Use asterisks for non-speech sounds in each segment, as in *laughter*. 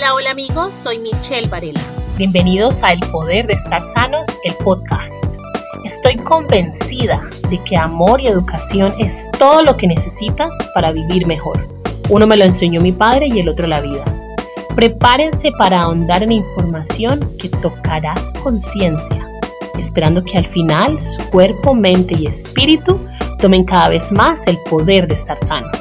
Hola, hola amigos, soy Michelle Varela. Bienvenidos a El Poder de Estar Sanos, el podcast. Estoy convencida de que amor y educación es todo lo que necesitas para vivir mejor. Uno me lo enseñó mi padre y el otro la vida. Prepárense para ahondar en información que tocará su conciencia, esperando que al final su cuerpo, mente y espíritu tomen cada vez más el poder de estar sanos.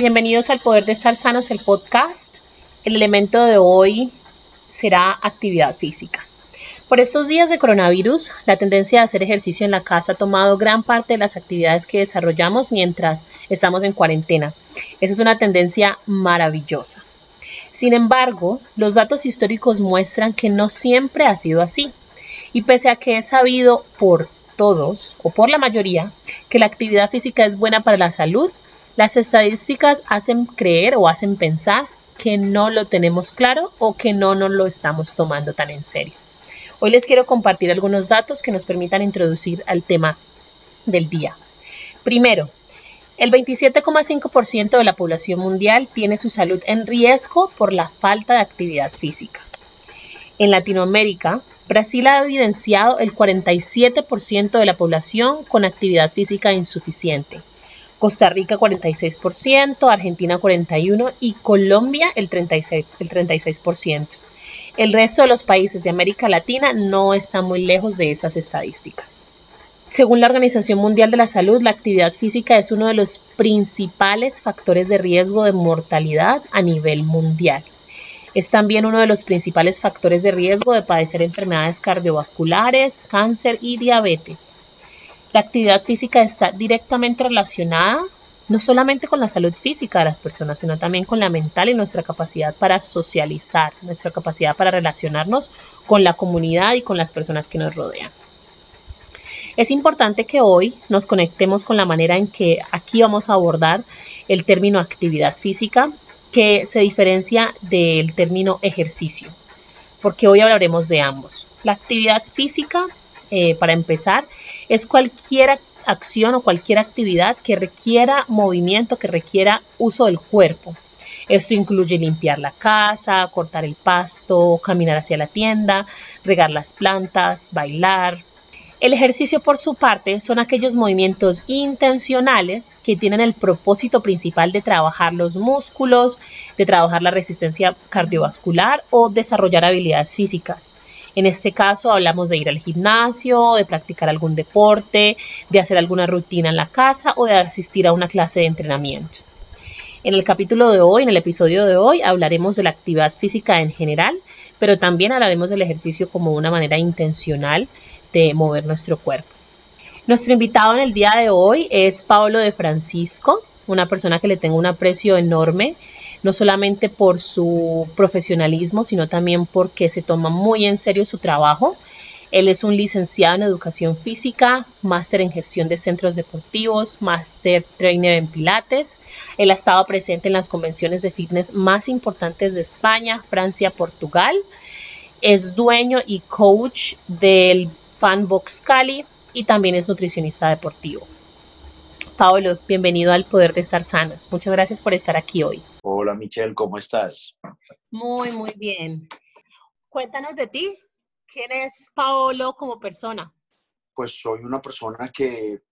Bienvenidos al Poder de Estar Sanos, el podcast. El elemento de hoy será actividad física. Por estos días de coronavirus, la tendencia de hacer ejercicio en la casa ha tomado gran parte de las actividades que desarrollamos mientras estamos en cuarentena. Esa es una tendencia maravillosa. Sin embargo, los datos históricos muestran que no siempre ha sido así. Y pese a que es sabido por todos o por la mayoría que la actividad física es buena para la salud, las estadísticas hacen creer o hacen pensar que no lo tenemos claro o que no nos lo estamos tomando tan en serio. Hoy les quiero compartir algunos datos que nos permitan introducir al tema del día. Primero, el 27,5% de la población mundial tiene su salud en riesgo por la falta de actividad física. En Latinoamérica, Brasil ha evidenciado el 47% de la población con actividad física insuficiente. Costa Rica 46%, Argentina 41% y Colombia el 36%. El, 36%. el resto de los países de América Latina no está muy lejos de esas estadísticas. Según la Organización Mundial de la Salud, la actividad física es uno de los principales factores de riesgo de mortalidad a nivel mundial. Es también uno de los principales factores de riesgo de padecer enfermedades cardiovasculares, cáncer y diabetes. La actividad física está directamente relacionada no solamente con la salud física de las personas, sino también con la mental y nuestra capacidad para socializar, nuestra capacidad para relacionarnos con la comunidad y con las personas que nos rodean. Es importante que hoy nos conectemos con la manera en que aquí vamos a abordar el término actividad física, que se diferencia del término ejercicio, porque hoy hablaremos de ambos. La actividad física, eh, para empezar, es cualquier acción o cualquier actividad que requiera movimiento, que requiera uso del cuerpo. Esto incluye limpiar la casa, cortar el pasto, caminar hacia la tienda, regar las plantas, bailar. El ejercicio, por su parte, son aquellos movimientos intencionales que tienen el propósito principal de trabajar los músculos, de trabajar la resistencia cardiovascular o desarrollar habilidades físicas. En este caso hablamos de ir al gimnasio, de practicar algún deporte, de hacer alguna rutina en la casa o de asistir a una clase de entrenamiento. En el capítulo de hoy, en el episodio de hoy, hablaremos de la actividad física en general, pero también hablaremos del ejercicio como una manera intencional de mover nuestro cuerpo. Nuestro invitado en el día de hoy es Pablo de Francisco, una persona que le tengo un aprecio enorme no solamente por su profesionalismo, sino también porque se toma muy en serio su trabajo. Él es un licenciado en educación física, máster en gestión de centros deportivos, máster trainer en pilates. Él ha estado presente en las convenciones de fitness más importantes de España, Francia, Portugal. Es dueño y coach del Fanbox Cali y también es nutricionista deportivo. Pablo, bienvenido al Poder de Estar Sanos. Muchas gracias por estar aquí hoy. Hola Michelle, ¿cómo estás? Muy, muy bien. Cuéntanos de ti. ¿Quién es Paolo como persona? Pues soy una persona que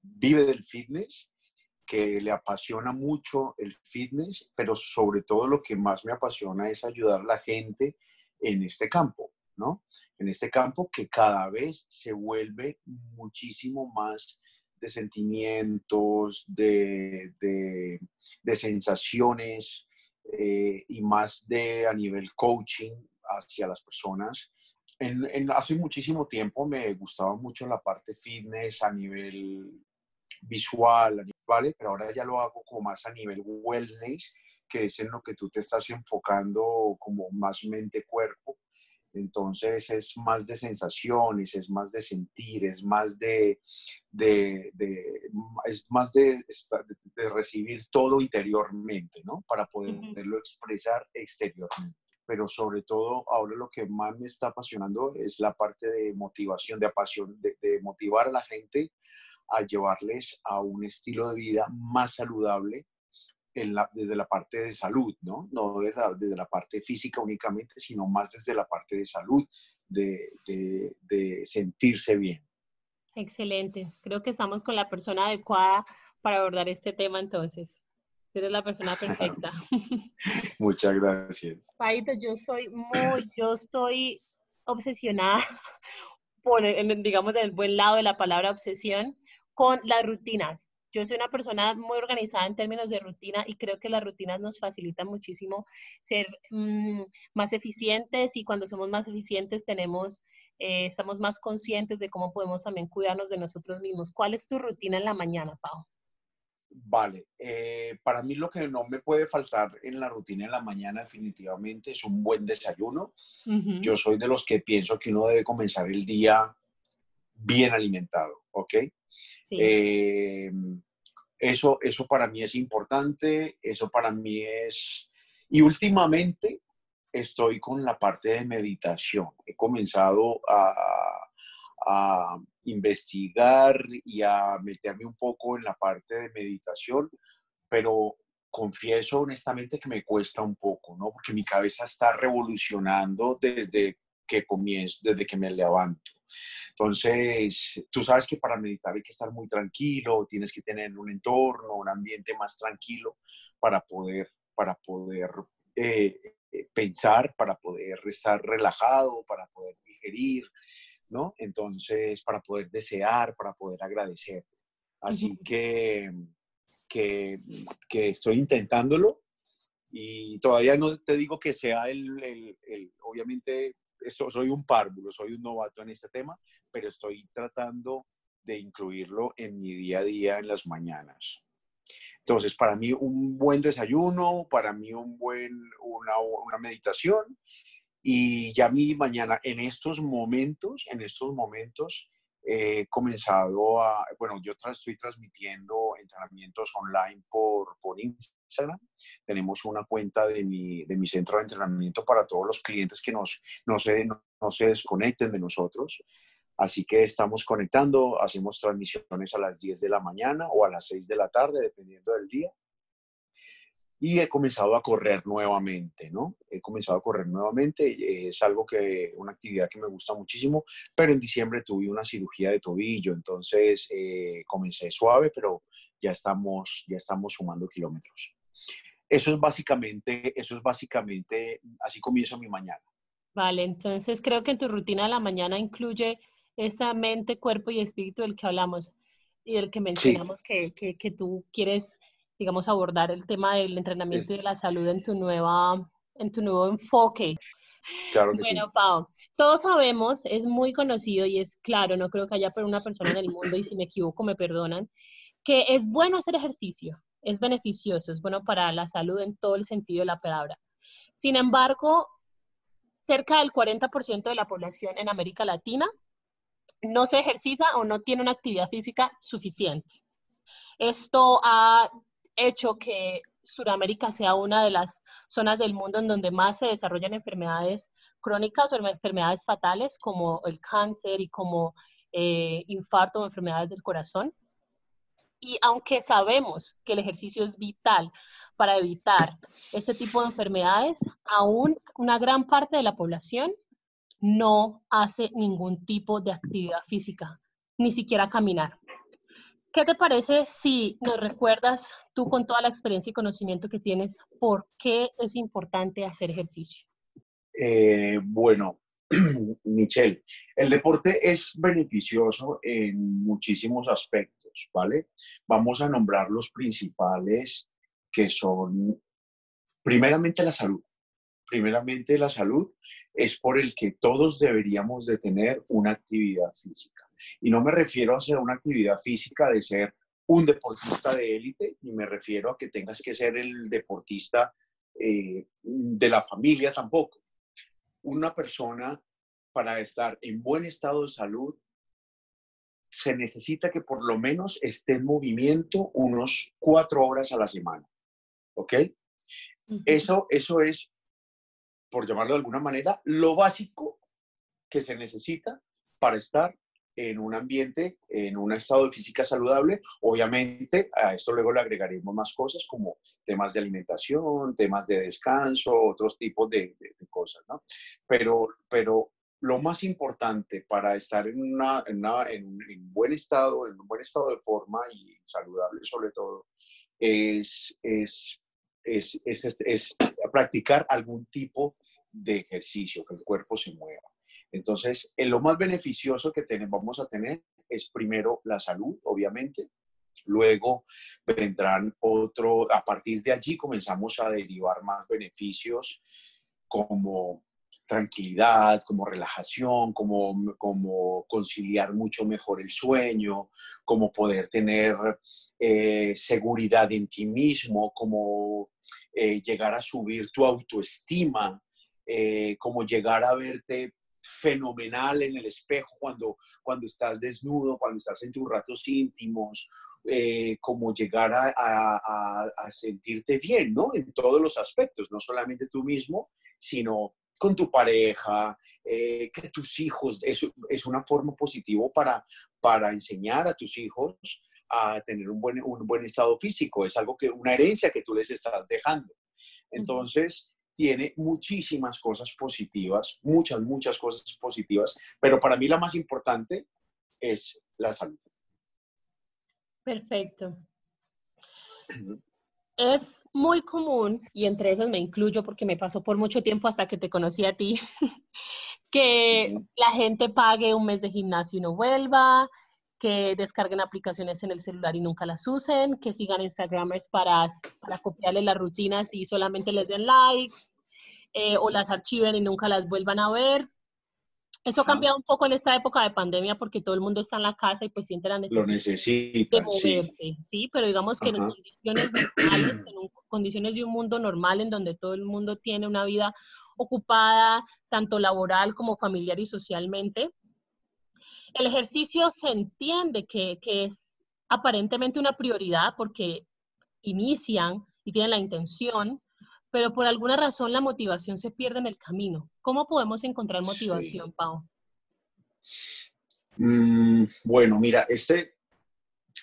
vive del fitness, que le apasiona mucho el fitness, pero sobre todo lo que más me apasiona es ayudar a la gente en este campo, ¿no? En este campo que cada vez se vuelve muchísimo más de sentimientos, de, de, sensaciones eh, y más de a nivel coaching hacia las personas. En, hace muchísimo tiempo me gustaba mucho la parte fitness a nivel visual, ¿vale? Pero ahora ya lo hago como más a nivel wellness, que es en lo que tú te estás enfocando como más mente-cuerpo. Entonces es más de sensaciones, es más de sentir, es más de, es más de, recibir todo interiormente, ¿no? Para poderlo expresar exteriormente. Pero sobre todo ahora lo que más me está apasionando es la parte de motivación, de apasión, de, de motivar a la gente a llevarles a un estilo de vida más saludable desde la parte de salud, ¿no? No desde la, parte física únicamente, sino más desde la parte de salud, de, sentirse bien. Excelente. Creo que estamos con la persona adecuada para abordar este tema entonces. Eres la persona perfecta. *laughs* *laughs* Muchas gracias. Paito, yo soy muy, yo estoy obsesionada *laughs* por, digamos, el buen lado de la palabra obsesión, con las rutinas. Yo soy una persona muy organizada en términos de rutina y creo que las rutinas nos facilitan muchísimo ser mm, más eficientes y cuando somos más eficientes tenemos, eh, estamos más conscientes de cómo podemos también cuidarnos de nosotros mismos. ¿Cuál es tu rutina en la mañana, Pau? Vale, eh, para mí lo que no me puede faltar en la rutina en la mañana definitivamente es un buen desayuno. Yo soy de los que pienso que uno debe comenzar el día bien alimentado, ¿ok? Eh, eso, eso para mí es importante, eso para mí es... Y últimamente estoy con la parte de meditación. He comenzado a, a investigar y a meterme un poco en la parte de meditación, pero confieso honestamente que me cuesta un poco, ¿no? Porque mi cabeza está revolucionando desde que comienzo, desde que me levanto. Entonces, tú sabes que para meditar hay que estar muy tranquilo, tienes que tener un entorno, un ambiente más tranquilo para poder, para poder eh, eh, pensar, para poder estar relajado, para poder digerir, ¿no? Entonces, para poder desear, para poder agradecer. Así que, que, que estoy intentándolo y todavía no te digo que sea el, el, el obviamente soy un párvulo, soy un novato en este tema, pero estoy tratando de incluirlo en mi día a día en las mañanas. Entonces, para mí un buen desayuno, para mí un buen, una, una meditación y ya mi mañana en estos momentos, en estos momentos he comenzado a, bueno, yo estoy transmitiendo entrenamientos online por, por Instagram. Tenemos una cuenta de mi, de mi centro de entrenamiento para todos los clientes que nos, no, se, no, se desconecten de nosotros. Así que estamos conectando, hacemos transmisiones a las 10 de la mañana o a las 6 de la tarde, dependiendo del día y he comenzado a correr nuevamente, ¿no? He comenzado a correr nuevamente, es algo que, una actividad que me gusta muchísimo, pero en diciembre tuve una cirugía de tobillo, entonces eh, comencé suave, pero ya estamos, ya estamos sumando kilómetros. Eso es básicamente, eso es básicamente, así comienzo mi mañana. Vale, entonces creo que en tu rutina de la mañana incluye esta mente, cuerpo y espíritu del que hablamos y del que mencionamos que, que, que tú quieres digamos, abordar el tema del entrenamiento y de la salud en tu, nueva, en tu nuevo enfoque. Claro que bueno, Pau, todos sabemos, es muy conocido y es claro, no creo que haya una persona en el mundo, y si me equivoco me perdonan, que es bueno hacer ejercicio, es beneficioso, es bueno para la salud en todo el sentido de la palabra. Sin embargo, cerca del 40% de la población en América Latina no se ejercita o no tiene una actividad física suficiente. Esto ha hecho que Sudamérica sea una de las zonas del mundo en donde más se desarrollan enfermedades crónicas o enfermedades fatales como el cáncer y como eh, infarto o enfermedades del corazón. Y aunque sabemos que el ejercicio es vital para evitar este tipo de enfermedades, aún una gran parte de la población no hace ningún tipo de actividad física, ni siquiera caminar. ¿Qué te parece si nos recuerdas tú con toda la experiencia y conocimiento que tienes, por qué es importante hacer ejercicio? Eh, bueno, *clears throat* Michelle, el deporte es beneficioso en muchísimos aspectos, ¿vale? Vamos a nombrar los principales que son, primeramente, la salud primeramente la salud, es por el que todos deberíamos de tener una actividad física. Y no me refiero a hacer una actividad física de ser un deportista de élite, ni me refiero a que tengas que ser el deportista eh, de la familia tampoco. Una persona para estar en buen estado de salud se necesita que por lo menos esté en movimiento unos cuatro horas a la semana. ¿Ok? Eso, eso es por llamarlo de alguna manera, lo básico que se necesita para estar en un ambiente, en un estado de física saludable. Obviamente, a esto luego le agregaremos más cosas como temas de alimentación, temas de descanso, otros tipos de, cosas, ¿no? Pero, pero lo más importante para estar en, una, en, un buen estado, en un buen estado de forma y saludable sobre todo, es, es, es, es practicar algún tipo de ejercicio, que el cuerpo se mueva. Entonces, lo más beneficioso que tenemos, vamos a tener es primero la salud, obviamente. Luego vendrán otro, a partir de allí comenzamos a derivar más beneficios como tranquilidad, como relajación, como, como conciliar mucho mejor el sueño, como poder tener eh, seguridad en ti mismo, como eh, llegar a subir tu autoestima, eh, como llegar a verte fenomenal en el espejo cuando, cuando estás desnudo, cuando estás en tus ratos íntimos, eh, como llegar a, sentirte bien, ¿no? En todos los aspectos, no solamente tú mismo, sino con tu pareja, eh, que tus hijos, es, es una forma positiva para, para enseñar a tus hijos a tener un buen, un buen estado físico, es algo que, una herencia que tú les estás dejando. Entonces, tiene muchísimas cosas positivas, muchas, muchas cosas positivas, pero para mí la más importante es la salud. Perfecto. Es muy común, y entre esos me incluyo porque me pasó por mucho tiempo hasta que te conocí a ti, *laughs* que la gente pague un mes de gimnasio y no vuelva, que descarguen aplicaciones en el celular y nunca las usen, que sigan Instagramers para, para copiarles las rutinas y solamente les den likes, eh, o las archiven y nunca las vuelvan a ver. Eso ha cambiado un poco en esta época de pandemia porque todo el mundo está en la casa y pues siente la necesidad de moverse, sí. Pero digamos que en condiciones normales, en condiciones de un mundo normal en donde todo el mundo tiene una vida ocupada, tanto laboral como familiar y socialmente, el ejercicio se entiende que, es aparentemente una prioridad porque inician y tienen la intención, pero por alguna razón la motivación se pierde en el camino. ¿Cómo podemos encontrar motivación, Pau? Mm, bueno, mira, este,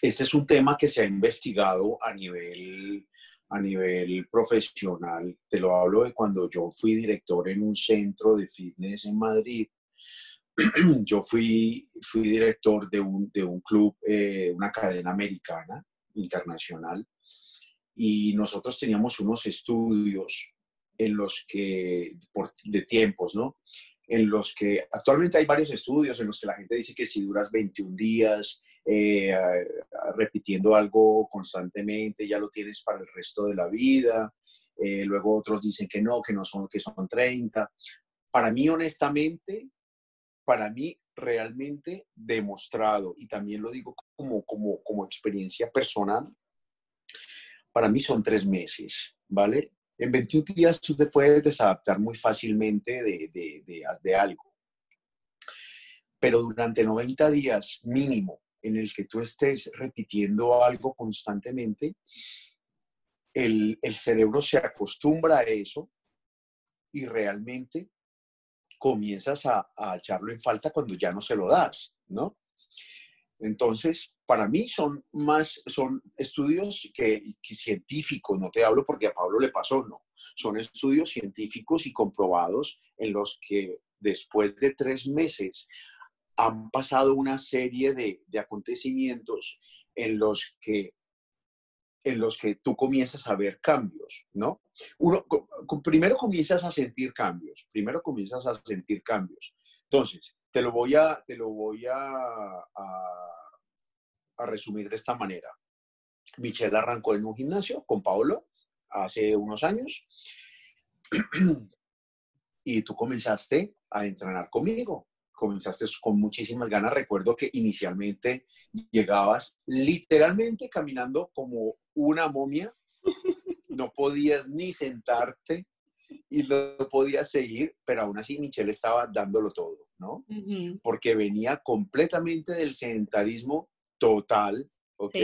este es un tema que se ha investigado a nivel, a nivel profesional. Te lo hablo de cuando yo fui director en un centro de fitness en Madrid *clears throat* yo fui, fui director de un, de un club, eh, una cadena americana internacional, y nosotros teníamos unos estudios en los que, por, de tiempos, ¿no? En los que actualmente hay varios estudios en los que la gente dice que si duras 21 días eh, repitiendo algo constantemente, ya lo tienes para el resto de la vida. Eh, luego otros dicen que no, que no son, que son 30. Para mí, honestamente, para mí realmente demostrado, y también lo digo como, como, como experiencia personal, para mí son tres meses, ¿vale? En 21 días tú te puedes desadaptar muy fácilmente de, de, de, algo. Pero durante 90 días mínimo en el que tú estés repitiendo algo constantemente, el, el cerebro se acostumbra a eso y realmente comienzas a, echarlo en falta cuando ya no se lo das, ¿no? Entonces, para mí son más, son estudios que, científicos, no te hablo porque a Pablo le pasó, no. Son estudios científicos y comprobados en los que después de tres meses han pasado una serie de, de acontecimientos en los que en los que tú comienzas a ver cambios, ¿no? Uno, primero comienzas a sentir cambios, primero comienzas a sentir cambios. Entonces, te lo voy a, te lo voy a, a, resumir de esta manera. Michelle arrancó en un gimnasio con Paolo hace unos años *clears throat* y tú comenzaste a entrenar conmigo comenzaste con muchísimas ganas. Recuerdo que inicialmente llegabas literalmente caminando como una momia, no podías ni sentarte y no podías seguir, pero aún así Michelle estaba dándolo todo, ¿no? Porque venía completamente del sedentarismo total, ¿ok?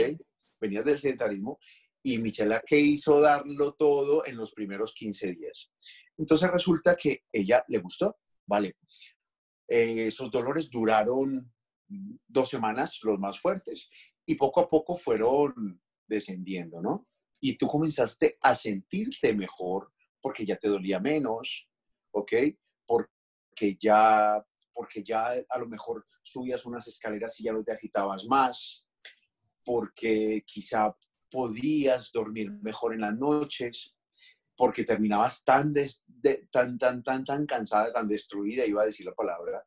Venía del sedentarismo y Michelle que hizo darlo todo en los primeros 15 días. Entonces resulta que ella le gustó, vale, eh, esos dolores duraron dos semanas los más fuertes y poco a poco fueron descendiendo, ¿no? Y tú comenzaste a sentirte mejor porque ya te dolía menos, ¿ok? Porque ya, porque ya a lo mejor subías unas escaleras y ya no te agitabas más, porque quizá podías dormir mejor en las noches, porque terminabas tan, tan, tan, tan, tan cansada, tan destruida, iba a decir la palabra,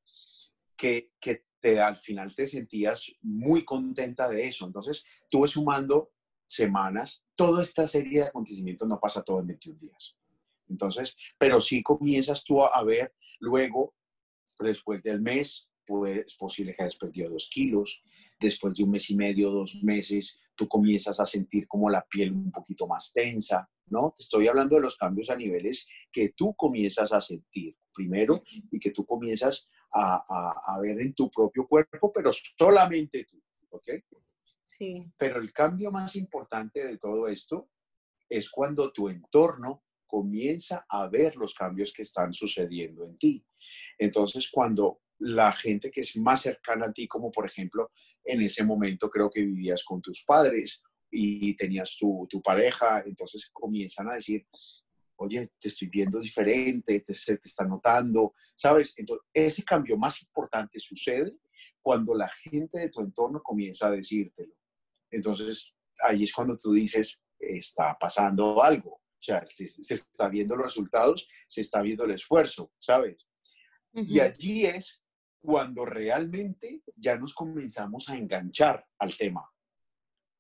que, que te, al final te sentías muy contenta de eso. Entonces, tuve sumando semanas, toda esta serie de acontecimientos no pasa todo en 21 días. Entonces, pero sí comienzas tú a ver luego, después del mes, pues es posible que hayas perdido dos kilos, después de un mes y medio, dos meses, tú comienzas a sentir como la piel un poquito más tensa, ¿no? Te estoy hablando de los cambios a niveles que tú comienzas a sentir primero y que tú comienzas a, ver en tu propio cuerpo, pero solamente tú, ¿ok? Sí. Pero el cambio más importante de todo esto es cuando tu entorno comienza a ver los cambios que están sucediendo en ti. Entonces, cuando la gente que es más cercana a ti, como por ejemplo en ese momento creo que vivías con tus padres y tenías tu, tu pareja, entonces comienzan a decir, oye, te estoy viendo diferente, te, te está notando, ¿sabes? Entonces, ese cambio más importante sucede cuando la gente de tu entorno comienza a decírtelo. Entonces, ahí es cuando tú dices, está pasando algo. O sea, se, se está viendo los resultados, se está viendo el esfuerzo, ¿sabes? Y allí es cuando realmente ya nos comenzamos a enganchar al tema.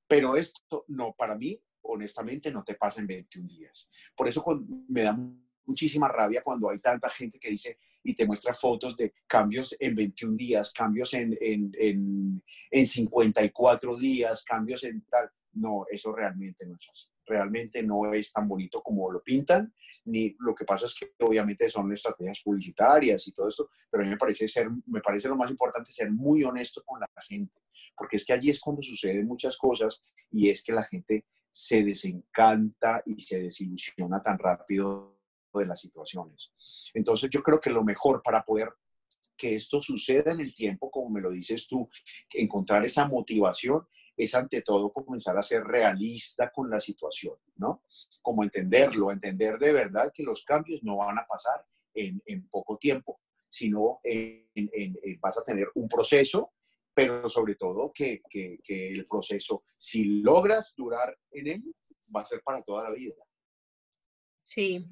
Pero esto no, para mí, honestamente, no te pasa en 21 días. Por eso me da muchísima rabia cuando hay tanta gente que dice y te muestra fotos de cambios en 21 días, cambios en, en, en, en 54 días, cambios en tal. No, eso realmente no es así realmente no es tan bonito como lo pintan, ni lo que pasa es que obviamente son estrategias publicitarias y todo esto, pero a mí me parece, ser, me parece lo más importante ser muy honesto con la gente, porque es que allí es cuando suceden muchas cosas y es que la gente se desencanta y se desilusiona tan rápido de las situaciones. Entonces yo creo que lo mejor para poder que esto suceda en el tiempo, como me lo dices tú, encontrar esa motivación es ante todo comenzar a ser realista con la situación, ¿no? Como entenderlo, entender de verdad que los cambios no van a pasar en, poco tiempo, sino en, vas a tener un proceso, pero sobre todo que, el proceso, si logras durar en él, va a ser para toda la vida. Sí,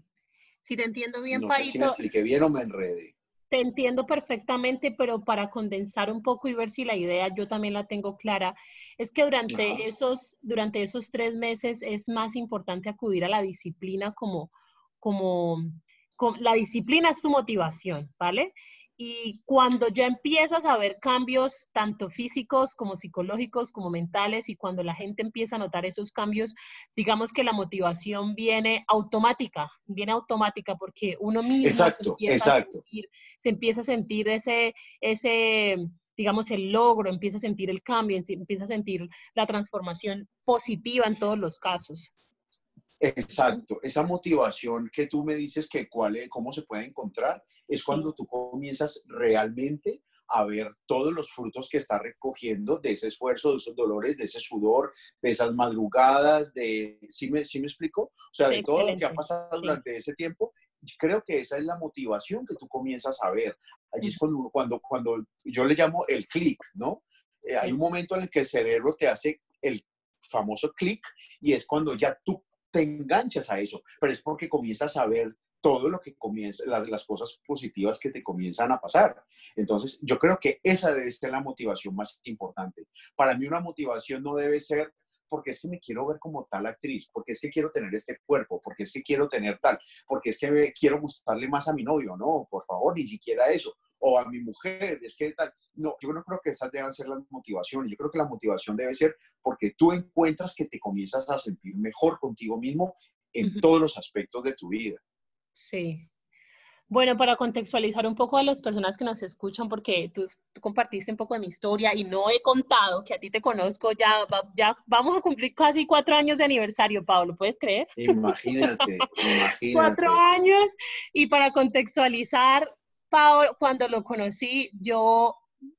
si te entiendo bien, no Sé si me expliqué bien o me enredé. Te entiendo perfectamente, pero para condensar un poco y ver si la idea yo también la tengo clara, es que durante, esos, durante esos tres meses es más importante acudir a la disciplina como, como, como la disciplina es tu motivación, ¿vale? Y cuando ya empiezas a ver cambios tanto físicos como psicológicos como mentales y cuando la gente empieza a notar esos cambios, digamos que la motivación viene automática, viene automática porque uno mismo se, empieza A sentir, se empieza a sentir ese, ese, digamos, el logro, empieza a sentir el cambio, empieza a sentir la transformación positiva en todos los casos. Exacto, esa motivación que tú me dices que cuál es, cómo se puede encontrar, es cuando tú comienzas realmente a ver todos los frutos que está recogiendo de ese esfuerzo, de esos dolores, de ese sudor, de esas madrugadas, de, ¿sí me, sí me explico? O sea, de todo lo que ha pasado durante ese tiempo, creo que esa es la motivación que tú comienzas a ver. Allí es cuando, cuando, cuando yo le llamo el clic, ¿no? Eh, hay un momento en el que el cerebro te hace el famoso clic y es cuando ya tú te enganchas a eso, pero es porque comienzas a ver todo lo que comienza, las, cosas positivas que te comienzan a pasar. Entonces, yo creo que esa debe ser la motivación más importante. Para mí una motivación no debe ser porque es que me quiero ver como tal actriz, porque es que quiero tener este cuerpo, porque es que quiero tener tal, porque es que quiero gustarle más a mi novio, no, por favor, ni siquiera eso o a mi mujer, es que tal. No, yo no creo que esas deban ser las motivaciones. Yo creo que la motivación debe ser porque tú encuentras que te comienzas a sentir mejor contigo mismo en todos los aspectos de tu vida. Sí. Bueno, para contextualizar un poco a las personas que nos escuchan, porque tú, compartiste un poco de mi historia y no he contado que a ti te conozco, ya, ya vamos a cumplir casi cuatro años de aniversario, Pablo, ¿puedes creer? Imagínate, *laughs* imagínate. cuatro años. Y para contextualizar, Pau, cuando lo conocí, yo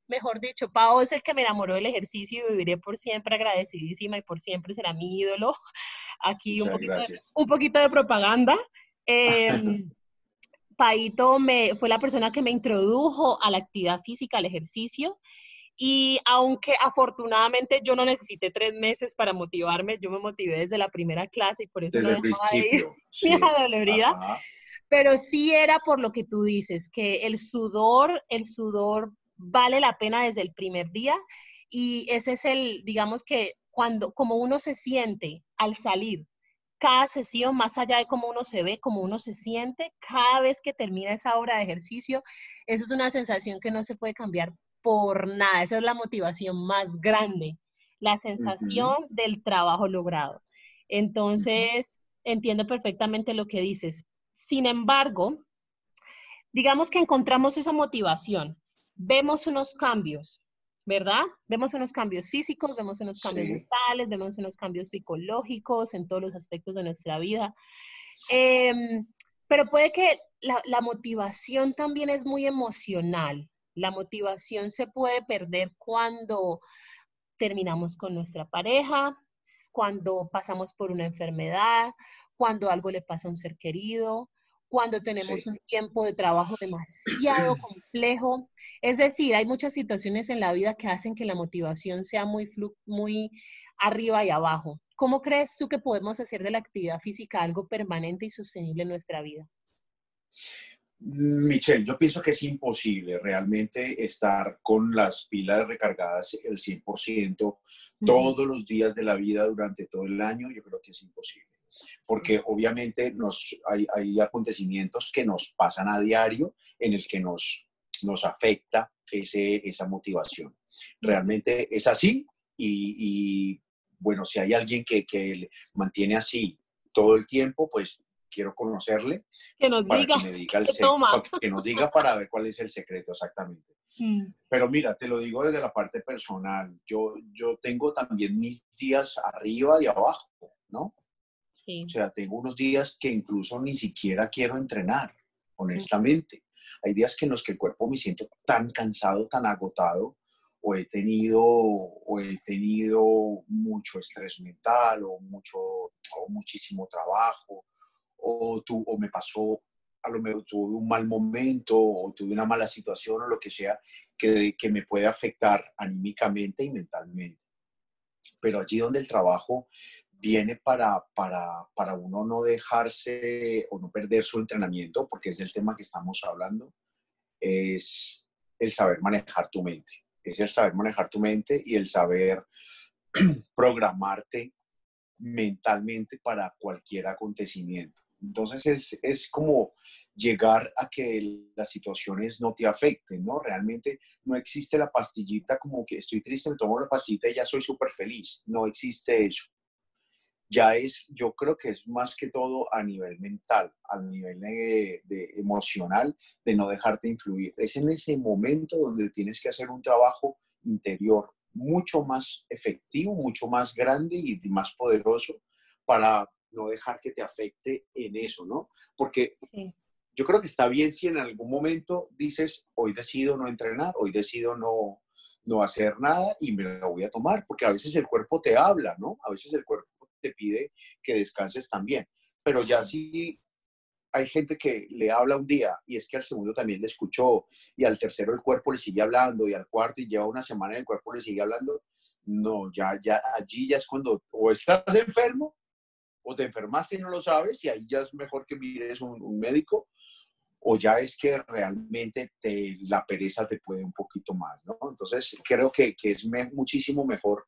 mejor dicho, Pau es el que me enamoró del ejercicio y viviré por siempre agradecidísima y por siempre será mi ídolo. *laughs* Aquí un poquito, de, un poquito, de, propaganda. Eh, *laughs* Paito me, fue la persona que me introdujo a la actividad física, al ejercicio. Y aunque afortunadamente yo no necesité tres meses para motivarme, yo me motivé desde la primera clase y por eso desde no dejaba de ir *laughs* sí. Pero sí era por lo que tú dices, que el sudor, el sudor vale la pena desde el primer día y ese es el, digamos que cuando, como uno se siente al salir, cada sesión, más allá de cómo uno se ve, cómo uno se siente, cada vez que termina esa hora de ejercicio, eso es una sensación que no se puede cambiar por nada. Esa es la motivación más grande, la sensación del trabajo logrado. Entonces, entiendo perfectamente lo que dices. Sin embargo, digamos que encontramos esa motivación, vemos unos cambios, ¿verdad? Vemos unos cambios físicos, vemos unos cambios mentales, vemos unos cambios psicológicos en todos los aspectos de nuestra vida. Em, pero puede que la, la, motivación también es muy emocional. La motivación se puede perder cuando terminamos con nuestra pareja, cuando pasamos por una enfermedad, cuando algo le pasa a un ser querido, cuando tenemos un tiempo de trabajo demasiado *clears throat* complejo. Es decir, hay muchas situaciones en la vida que hacen que la motivación sea muy, muy arriba y abajo. ¿Cómo crees tú que podemos hacer de la actividad física algo permanente y sostenible en nuestra vida? Michelle, yo pienso que es imposible realmente estar con las pilas recargadas el 100% todos los días de la vida durante todo el año. Yo creo que es imposible porque obviamente nos, hay, acontecimientos que nos pasan a diario en el que nos, nos afecta ese, esa motivación. Realmente es así y, bueno, si hay alguien que, que mantiene así todo el tiempo, pues quiero conocerle que nos para diga, que me diga el *laughs* que nos diga para ver cuál es el secreto exactamente. Mm. Pero mira, te lo digo desde la parte personal. Yo, yo tengo también mis días arriba y abajo, ¿no? O sea, tengo unos días que incluso ni siquiera quiero entrenar, honestamente. Hay días que en los que el cuerpo me siento tan cansado, tan agotado, o he tenido, o he tenido mucho estrés mental, o, mucho, o muchísimo trabajo, o, tu, o me pasó, a lo mejor tuve un mal momento, o tuve una mala situación, o lo que sea, que, que me puede afectar anímicamente y mentalmente. Pero allí donde el trabajo viene para, para, para, uno no dejarse o no perder su entrenamiento, porque es el tema que estamos hablando, es el saber manejar tu mente. Es el saber manejar tu mente y el saber *clears throat* programarte mentalmente para cualquier acontecimiento. Entonces es, es, como llegar a que las situaciones no te afecten, ¿no? Realmente no existe la pastillita como que estoy triste, me tomo la pastillita y ya soy súper feliz. No existe eso ya es, yo creo que es más que todo a nivel mental, a nivel de, emocional, de no dejarte influir. Es en ese momento donde tienes que hacer un trabajo interior mucho más efectivo, mucho más grande y más poderoso para no dejar que te afecte en eso, ¿no? Porque yo creo que está bien si en algún momento dices, hoy decido no entrenar, hoy decido no, no hacer nada y me lo voy a tomar, porque a veces el cuerpo te habla, ¿no? A veces el cuerpo te pide que descanses también. Pero ya si hay gente que le habla un día y es que al segundo también le escuchó y al tercero el cuerpo le sigue hablando y al cuarto y lleva una semana el cuerpo le sigue hablando, no, ya, ya, allí ya es cuando o estás enfermo o te enfermaste y no lo sabes y ahí ya es mejor que mires un, médico o ya es que realmente te, la pereza te puede un poquito más, ¿no? Entonces creo que, que es muchísimo mejor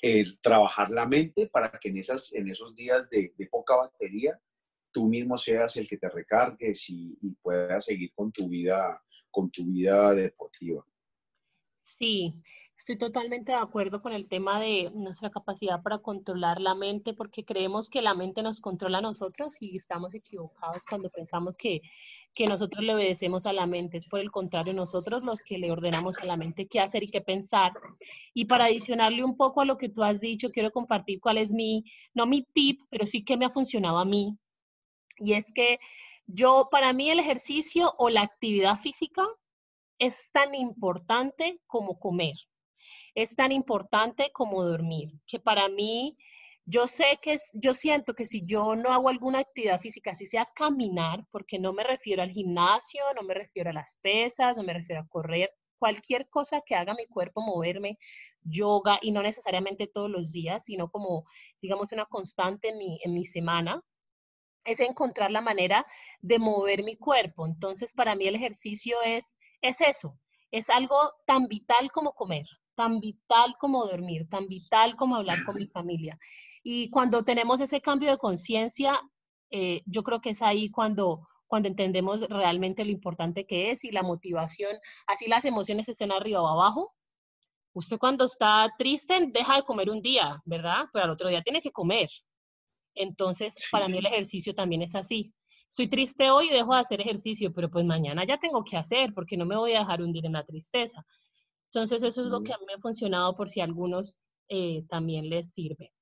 el trabajar la mente para que en, esas, en esos días de, poca batería tú mismo seas el que te recargues y, y, puedas seguir con tu vida, con tu vida deportiva. Sí, Estoy totalmente de acuerdo con el tema de nuestra capacidad para controlar la mente, porque creemos que la mente nos controla a nosotros y estamos equivocados cuando pensamos que, que nosotros le obedecemos a la mente. Es por el contrario, nosotros los que le ordenamos a la mente qué hacer y qué pensar. Y para adicionarle un poco a lo que tú has dicho, quiero compartir cuál es mi, no mi tip, pero sí que me ha funcionado a mí. Y es que yo, para mí el ejercicio o la actividad física es tan importante como comer, es tan importante como dormir, que para mí yo sé que, yo siento que si yo no hago alguna actividad física, si sea caminar, porque no me refiero al gimnasio, no me refiero a las pesas, no me refiero a correr, cualquier cosa que haga mi cuerpo moverme, yoga, y no necesariamente todos los días, sino como, digamos, una constante en mi, en mi semana, es encontrar la manera de mover mi cuerpo. Entonces, para mí el ejercicio es, es eso, es algo tan vital como comer, tan vital como dormir, tan vital como hablar con mi familia. Y cuando tenemos ese cambio de conciencia, eh, yo creo que es ahí cuando, cuando entendemos realmente lo importante que es y la motivación, así las emociones estén arriba o abajo. Usted cuando está triste deja de comer un día, ¿verdad? Pero al otro día tiene que comer. Entonces, para mí el ejercicio también es así. Estoy triste hoy y dejo de hacer ejercicio, pero pues mañana ya tengo que hacer porque no me voy a dejar hundir en la tristeza. Entonces, eso es lo que a mí me ha funcionado por si a algunos eh, también les sirve.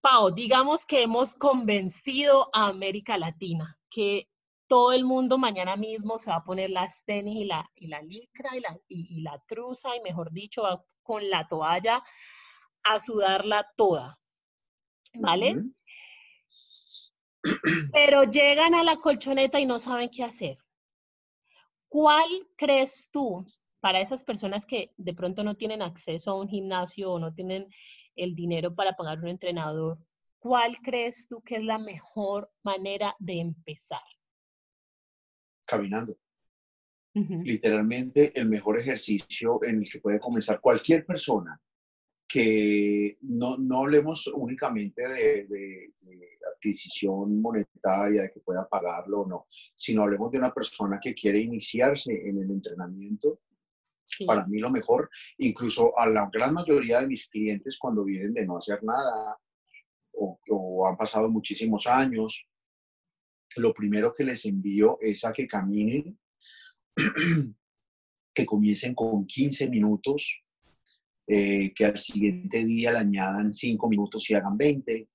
Pau, digamos que hemos convencido a América Latina que todo el mundo mañana mismo se va a poner las tenis y la, y la licra y la, y, la truza y mejor dicho, va con la toalla a sudarla toda. ¿Vale? Pero llegan a la colchoneta y no saben qué hacer. ¿Cuál crees tú para esas personas que de pronto no tienen acceso a un gimnasio o no tienen el dinero para pagar un entrenador, ¿cuál crees tú que es la mejor manera de empezar? Caminando. Literalmente el mejor ejercicio en el que puede comenzar cualquier persona que no, no hablemos únicamente de, adquisición monetaria, de que pueda pagarlo o no, sino hablemos de una persona que quiere iniciarse en el entrenamiento para mí lo mejor, incluso a la gran mayoría de mis clientes cuando vienen de no hacer nada o, han pasado muchísimos años, lo primero que les envío es a que caminen, *clears throat* que comiencen con 15 minutos, eh, que al siguiente día le añadan 5 minutos y hagan 20,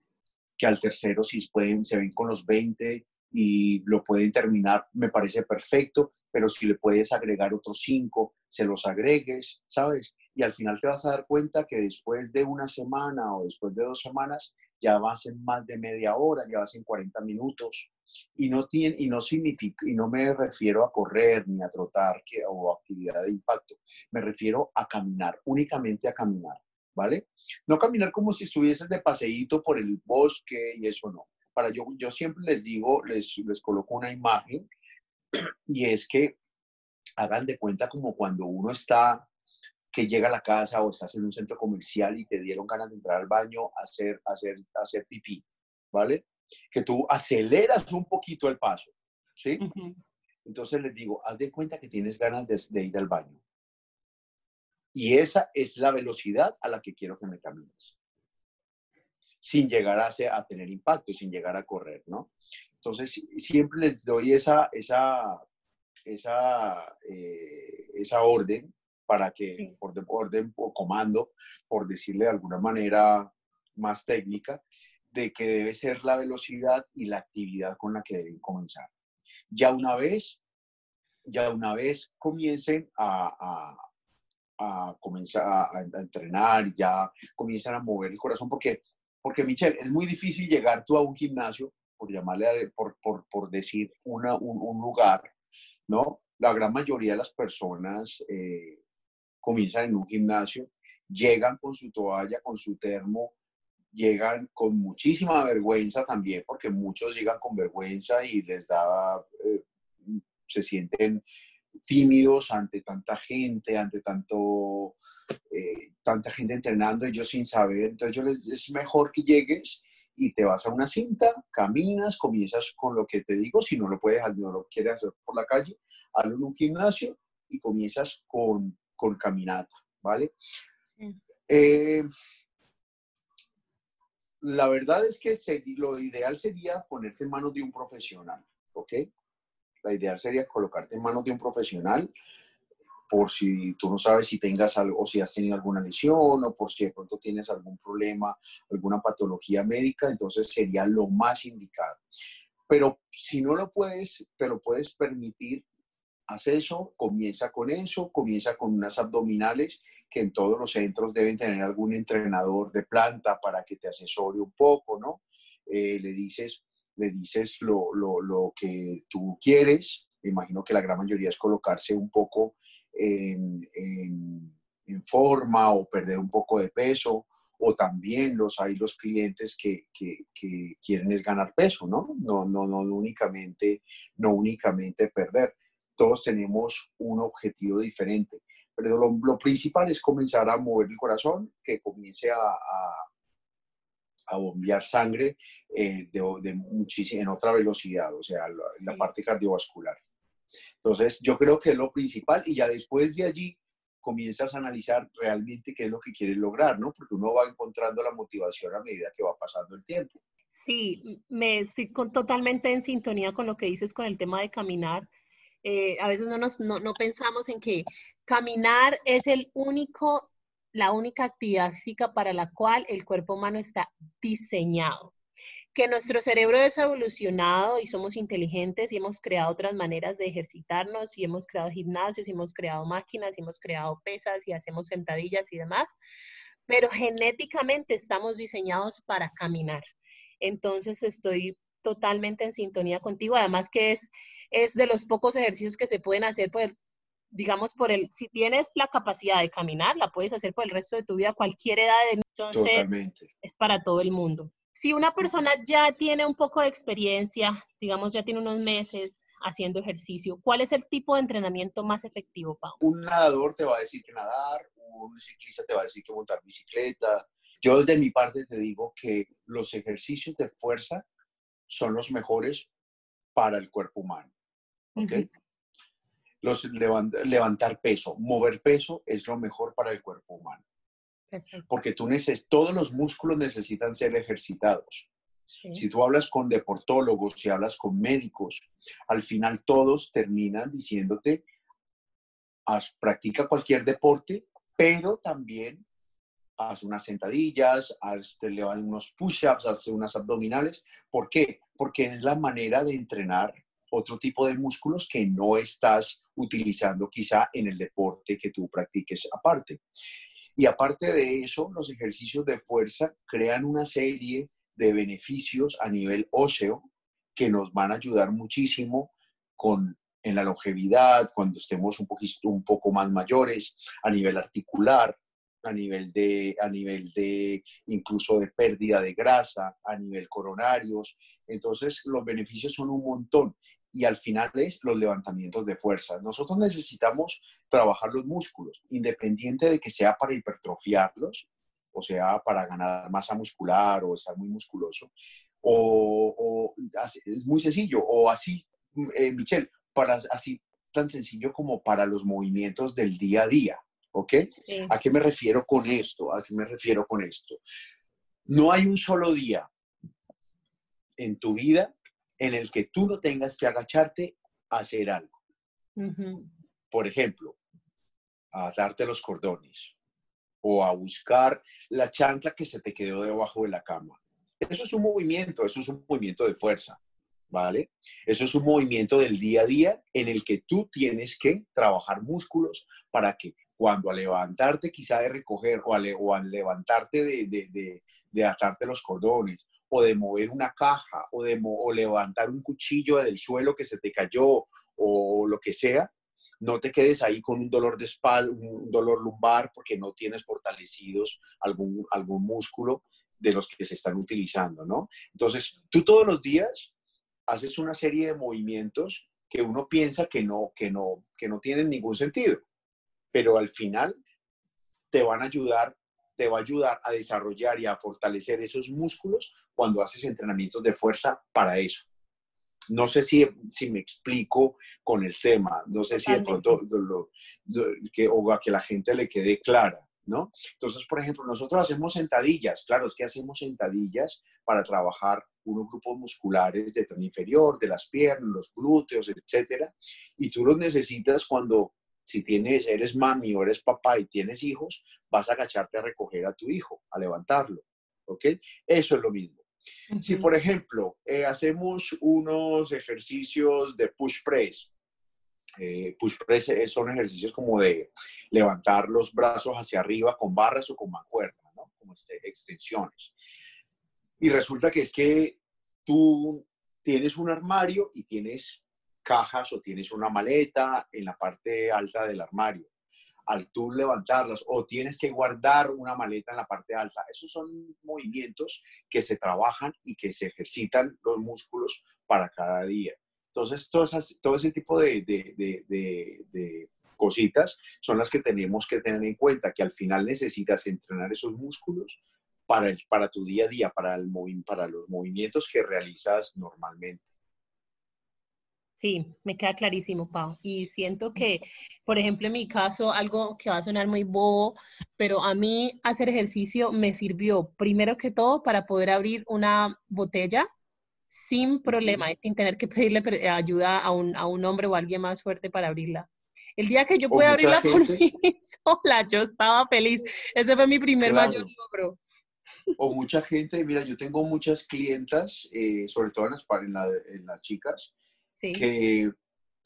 que al tercero si pueden, se ven con los 20 y lo pueden terminar, me parece perfecto, pero si le puedes agregar otros 5, se los agregues, ¿sabes? Y al final te vas a dar cuenta que después de una semana o después de dos semanas ya vas en más de media hora, ya vas en 40 minutos. Y no, tiene, y no significa, y no me refiero a correr ni a trotar que, o actividad de impacto, me refiero a caminar, únicamente a caminar, ¿vale? No caminar como si estuvieses de paseíto por el bosque y eso no. Para yo, yo siempre les digo, les, les coloco una imagen y es que hagan de cuenta como cuando uno está, que llega a la casa o estás en un centro comercial y te dieron ganas de entrar al baño a hacer, hacer, hacer pipí, ¿vale? Que tú aceleras un poquito el paso, ¿sí? Entonces les digo, haz de cuenta que tienes ganas de, ir al baño. Y esa es la velocidad a la que quiero que me camines. Sin llegar a, a tener impacto, sin llegar a correr, ¿no? Entonces, siempre les doy esa, esa esa, eh, esa orden para que, por orden o comando, por decirle de alguna manera más técnica, de que debe ser la velocidad y la actividad con la que deben comenzar. Ya una vez, ya una vez comiencen a, a, comenzar a, entrenar, ya comienzan a mover el corazón, porque, porque Michelle, es muy difícil llegar tú a un gimnasio, por llamarle, por, por, por decir una, un, un lugar, ¿no? La gran mayoría de las personas eh, comienzan en un gimnasio, llegan con su toalla, con su termo, llegan con muchísima vergüenza también, porque muchos llegan con vergüenza y les da, eh, se sienten tímidos ante tanta gente, ante tanto, eh, tanta gente entrenando, ellos sin saber. Entonces yo les, es mejor que llegues y te vas a una cinta, caminas, comienzas con lo que te digo, si no lo puedes, no lo quieres hacer por la calle, hazlo en un gimnasio y comienzas con, con caminata, ¿vale? Eh, la verdad es que lo ideal sería ponerte en manos de un profesional, ¿ok? La ideal sería colocarte en manos de un profesional por si tú no sabes si tengas algo, o si has tenido alguna lesión, o por si de pronto tienes algún problema, alguna patología médica, entonces sería lo más indicado. Pero si no lo puedes, te lo puedes permitir, haz eso, comienza con eso, comienza con unas abdominales que en todos los centros deben tener algún entrenador de planta para que te asesore un poco, ¿no? Eh, le dices, le dices lo, que tú quieres, imagino que la gran mayoría es colocarse un poco en, forma o perder un poco de peso, o también los hay los clientes que, quieren es ganar peso, ¿no? No, no, no, únicamente, no únicamente perder todos tenemos un objetivo diferente. Pero lo, principal es comenzar a mover el corazón, que comience a, a, bombear sangre eh, de, de en otra velocidad, o sea, la, la parte cardiovascular. Entonces, yo creo que es lo principal y ya después de allí comienzas a analizar realmente qué es lo que quieres lograr, ¿no? Porque uno va encontrando la motivación a medida que va pasando el tiempo. Sí, me estoy totalmente en sintonía con lo que dices con el tema de caminar. Eh, a veces no, nos, no, pensamos en que caminar es el único, la única actividad física para la cual el cuerpo humano está diseñado. Que nuestro cerebro es evolucionado y somos inteligentes y hemos creado otras maneras de ejercitarnos y hemos creado gimnasios y hemos creado máquinas y hemos creado pesas y hacemos sentadillas y demás, pero genéticamente estamos diseñados para caminar. Entonces estoy totalmente en sintonía contigo, además que es, es de los pocos ejercicios que se pueden hacer por digamos, por el, si tienes la capacidad de caminar, la puedes hacer por el resto de tu vida, cualquier edad, entonces Totalmente. es para todo el mundo. Si una persona ya tiene un poco de experiencia, digamos, ya tiene unos meses haciendo ejercicio, ¿cuál es el tipo de entrenamiento más efectivo, Pau? Un nadador te va a decir que nadar, un ciclista te va a decir que montar bicicleta. Yo desde mi parte te digo que los ejercicios de fuerza son los mejores para el cuerpo humano. Los levantar peso, mover peso es lo mejor para el cuerpo humano. Porque tú neces todos los músculos necesitan ser ejercitados. Si tú hablas con deportólogos, si hablas con médicos, al final todos terminan diciéndote, practica cualquier deporte, pero también haz unas sentadillas, haz, te unos push-ups, haz unas abdominales. ¿Por qué? Porque es la manera de entrenar otro tipo de músculos que no estás utilizando quizá en el deporte que tú practiques aparte. Y aparte de eso, los ejercicios de fuerza crean una serie de beneficios a nivel óseo que nos van a ayudar muchísimo con en la longevidad, cuando estemos un, poquito, un poco más mayores, a nivel articular, a nivel de, a nivel de incluso de pérdida de grasa, a nivel coronarios. Entonces, los beneficios son un montón y al final es los levantamientos de fuerza. Nosotros necesitamos trabajar los músculos, independiente de que sea para hipertrofiarlos, o sea, para ganar masa muscular o estar muy musculoso, o, es muy sencillo, o así, eh, Michelle, para así tan sencillo como para los movimientos del día a día. ¿Ok? ¿A qué me refiero con esto? ¿A qué me refiero con esto? No hay un solo día en tu vida en el que tú no tengas que agacharte a hacer algo. Por ejemplo, a darte los cordones o a buscar la chancla que se te quedó debajo de la cama. Eso es un movimiento, eso es un movimiento de fuerza, ¿vale? Eso es un movimiento del día a día en el que tú tienes que trabajar músculos para que cuando al levantarte quizá de recoger o al, o al levantarte de, de, de, atarte los cordones o de mover una caja o de o levantar un cuchillo del suelo que se te cayó o lo que sea, no te quedes ahí con un dolor de espalda, un dolor lumbar porque no tienes fortalecidos algún, algún músculo de los que se están utilizando, ¿no? Entonces, tú todos los días haces una serie de movimientos que uno piensa que no, que no, que no tienen ningún sentido pero al final te van a ayudar, te va a ayudar a desarrollar y a fortalecer esos músculos cuando haces entrenamientos de fuerza para eso. No sé si, si me explico con el tema, no sé si de pronto que, o a que la gente le quede clara. ¿No? Entonces, por ejemplo, nosotros hacemos sentadillas, claro, es que hacemos sentadillas para trabajar unos grupos musculares de tren inferior, de las piernas, los glúteos, etcétera, y tú los necesitas cuando si tienes, eres mami o eres papá y tienes hijos, vas a agacharte a recoger a tu hijo, a levantarlo. ¿Ok? Eso es lo mismo. Si, por ejemplo, eh, hacemos unos ejercicios de push press, Eh, push press son ejercicios como de levantar los brazos hacia arriba con barras o con mancuernas, ¿no? Como este, extensiones. Y resulta que es que tú tienes un armario y tienes cajas o tienes una maleta en la parte alta del armario. Al tú levantarlas o tienes que guardar una maleta en la parte alta. Esos son movimientos que se trabajan y que se ejercitan los músculos para cada día. Entonces, todo ese tipo de, de, cositas son las que tenemos que tener en cuenta, que al final necesitas entrenar esos músculos para, el, para tu día a día, para, el, para los movimientos que realizas normalmente. Sí, me queda clarísimo, Pau. Y siento que, por ejemplo, en mi caso, algo que va a sonar muy bobo, pero a mí hacer ejercicio me sirvió primero que todo para poder abrir una botella sin problema, sin tener que pedirle ayuda a un, a un hombre o a alguien más fuerte para abrirla. El día que yo pude abrirla por *laughs* mí sola, yo estaba feliz. Ese fue mi primer mayor logro. O mucha gente, mira, yo tengo muchas clientas, eh, sobre todo en las, en, las chicas, que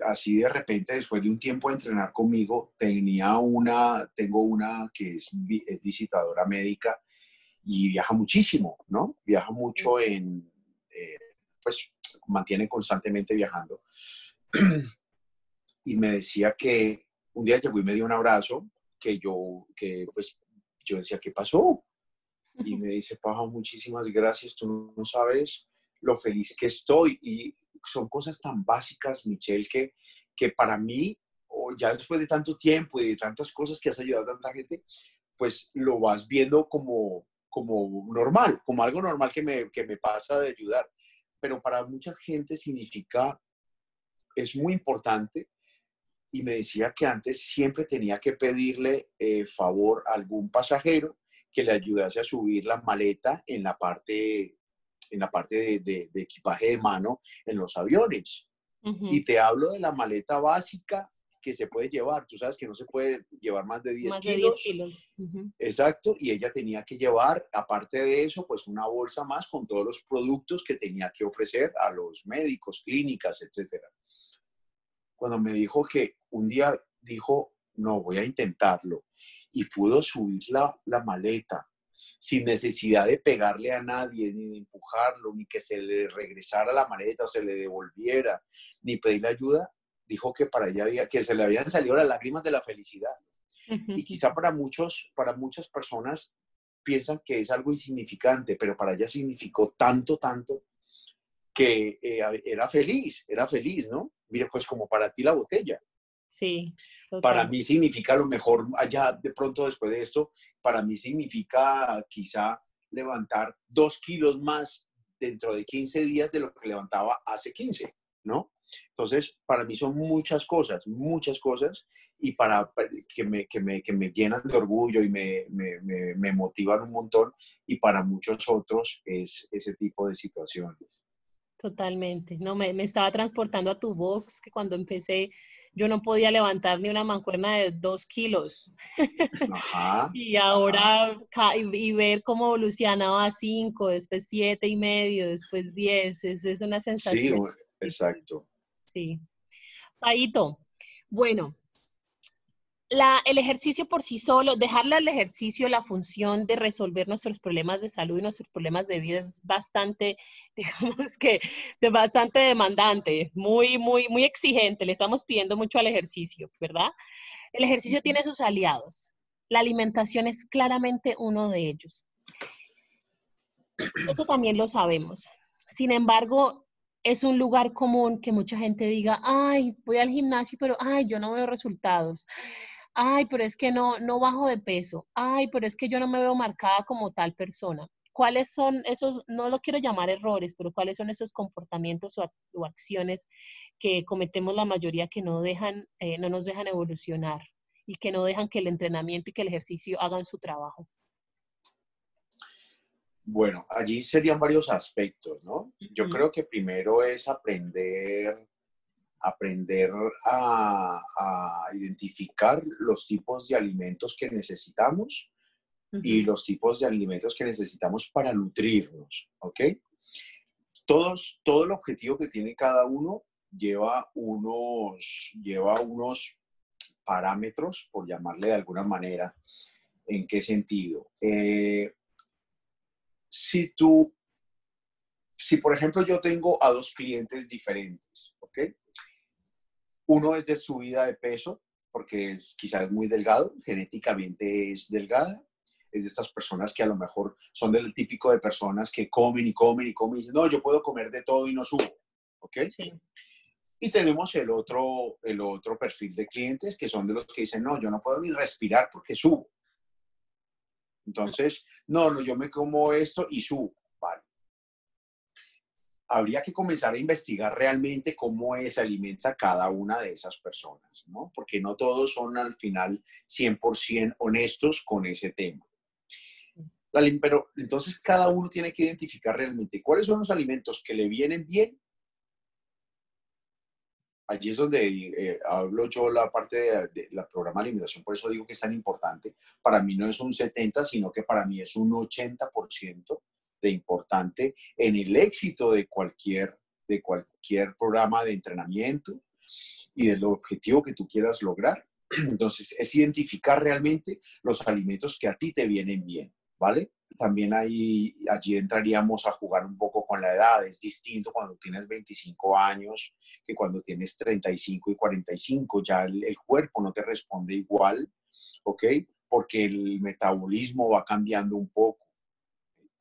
así de repente, después de un tiempo de entrenar conmigo, tenía una, tengo una que es, visitadora médica y viaja muchísimo, ¿no? Viaja mucho en, eh, pues mantiene constantemente viajando. *clears throat* y me decía que un día llegó y me dio un abrazo, que yo, que pues yo decía, ¿qué pasó? Y me dice, Paja, muchísimas gracias, tú no sabes lo feliz que estoy. Y son cosas tan básicas, Michelle, que, que para mí, o ya después de tanto tiempo y de tantas cosas que has ayudado a tanta gente, pues lo vas viendo como, como normal, como algo normal que me, que me pasa de ayudar. Pero para mucha gente significa, es muy importante. Y me decía que antes siempre tenía que pedirle eh, favor a algún pasajero que le ayudase a subir la maleta en la parte en la parte de, equipaje de mano en los aviones. Y te hablo de la maleta básica que se puede llevar. Tú sabes que no se puede llevar más de 10 kilos. Exacto. Y ella tenía que llevar, aparte de eso, pues una bolsa más con todos los productos que tenía que ofrecer a los médicos, clínicas, etc. Cuando me dijo que un día dijo, no, voy a intentarlo. Y pudo subir la, la maleta sin necesidad de pegarle a nadie, ni de empujarlo, ni que se le regresara la maleta o se le devolviera, ni pedirle ayuda, dijo que para ella había, que se le habían salido las lágrimas de la felicidad. Y quizá para muchos, para muchas personas piensan que es algo insignificante, pero para ella significó tanto, tanto que eh, era feliz, era feliz, ¿no? Mire, pues como para ti la botella. Sí. Para mí significa lo mejor, allá de pronto después de esto, para mí significa quizá levantar dos kilos más dentro de 15 días de lo que levantaba hace 15, ¿no? Entonces, para mí son muchas cosas, muchas cosas, y para que me, que me, que me llenan de orgullo y me, me, me, motivan un montón, y para muchos otros es ese tipo de situaciones. Totalmente, no, me, me estaba transportando a tu box, que cuando empecé yo no podía levantar ni una mancuerna de dos kilos. *laughs* y ahora, y, ver cómo evolucionaba a cinco, después siete y medio, después diez, es, es una sensación. Sí, exacto. Sí. Paito, bueno, el ejercicio por sí solo, dejarle al ejercicio la función de resolver nuestros problemas de salud y nuestros problemas de vida es bastante, *laughs* digamos que, bastante demandante, muy, muy, muy exigente. Le estamos pidiendo mucho al ejercicio, ¿verdad? El ejercicio tiene sus aliados. La alimentación es claramente uno de ellos. Eso también lo sabemos. Sin embargo, es un lugar común que mucha gente diga, ay, voy al gimnasio, pero ay, yo no veo resultados ay, pero es que no, no bajo de peso, ay, pero es que yo no me veo marcada como tal persona. ¿Cuáles son esos, no lo quiero llamar errores, pero cuáles son esos comportamientos o, acciones que cometemos la mayoría que no, dejan, eh, no nos dejan evolucionar y que no dejan que el entrenamiento y que el ejercicio hagan su trabajo? Bueno, allí serían varios aspectos, ¿no? Yo creo que primero es aprender aprender a, identificar los tipos de alimentos que necesitamos y los tipos de alimentos que necesitamos para nutrirnos, ¿ok? Todos, todo el objetivo que tiene cada uno lleva unos, lleva unos parámetros, por llamarle de alguna manera. ¿En qué sentido? Eh, si tú, si por ejemplo yo tengo a dos clientes diferentes, ¿ok? Uno es de subida de peso, porque es quizás muy delgado, genéticamente es delgada, es de estas personas que a lo mejor son del típico de personas que comen y comen y comen y dicen, no, yo puedo comer de todo y no subo, ¿ok? Y tenemos el otro, el otro perfil de clientes que son de los que dicen, no, yo no puedo ni respirar porque subo. Entonces, no, no, yo me como esto y subo. Habría que comenzar a investigar realmente cómo se alimenta cada una de esas personas, ¿no? Porque no todos son al final 100% honestos con ese tema. Pero entonces cada uno tiene que identificar realmente cuáles son los alimentos que le vienen bien. Allí es donde eh, hablo yo la parte de, la programa de alimentación, por eso digo que es tan importante. Para mí no es un 70, sino que para mí es un 80% de importante en el éxito de cualquier, de cualquier programa de entrenamiento y del objetivo que tú quieras lograr. *clears throat* Entonces, es identificar realmente los alimentos que a ti te vienen bien. ¿vale? También ahí, allí entraríamos a jugar un poco con la edad. Es distinto cuando tienes 25 años que cuando tienes 35 y 45. Ya el, el cuerpo no te responde igual, ¿ok? Porque el metabolismo va cambiando un poco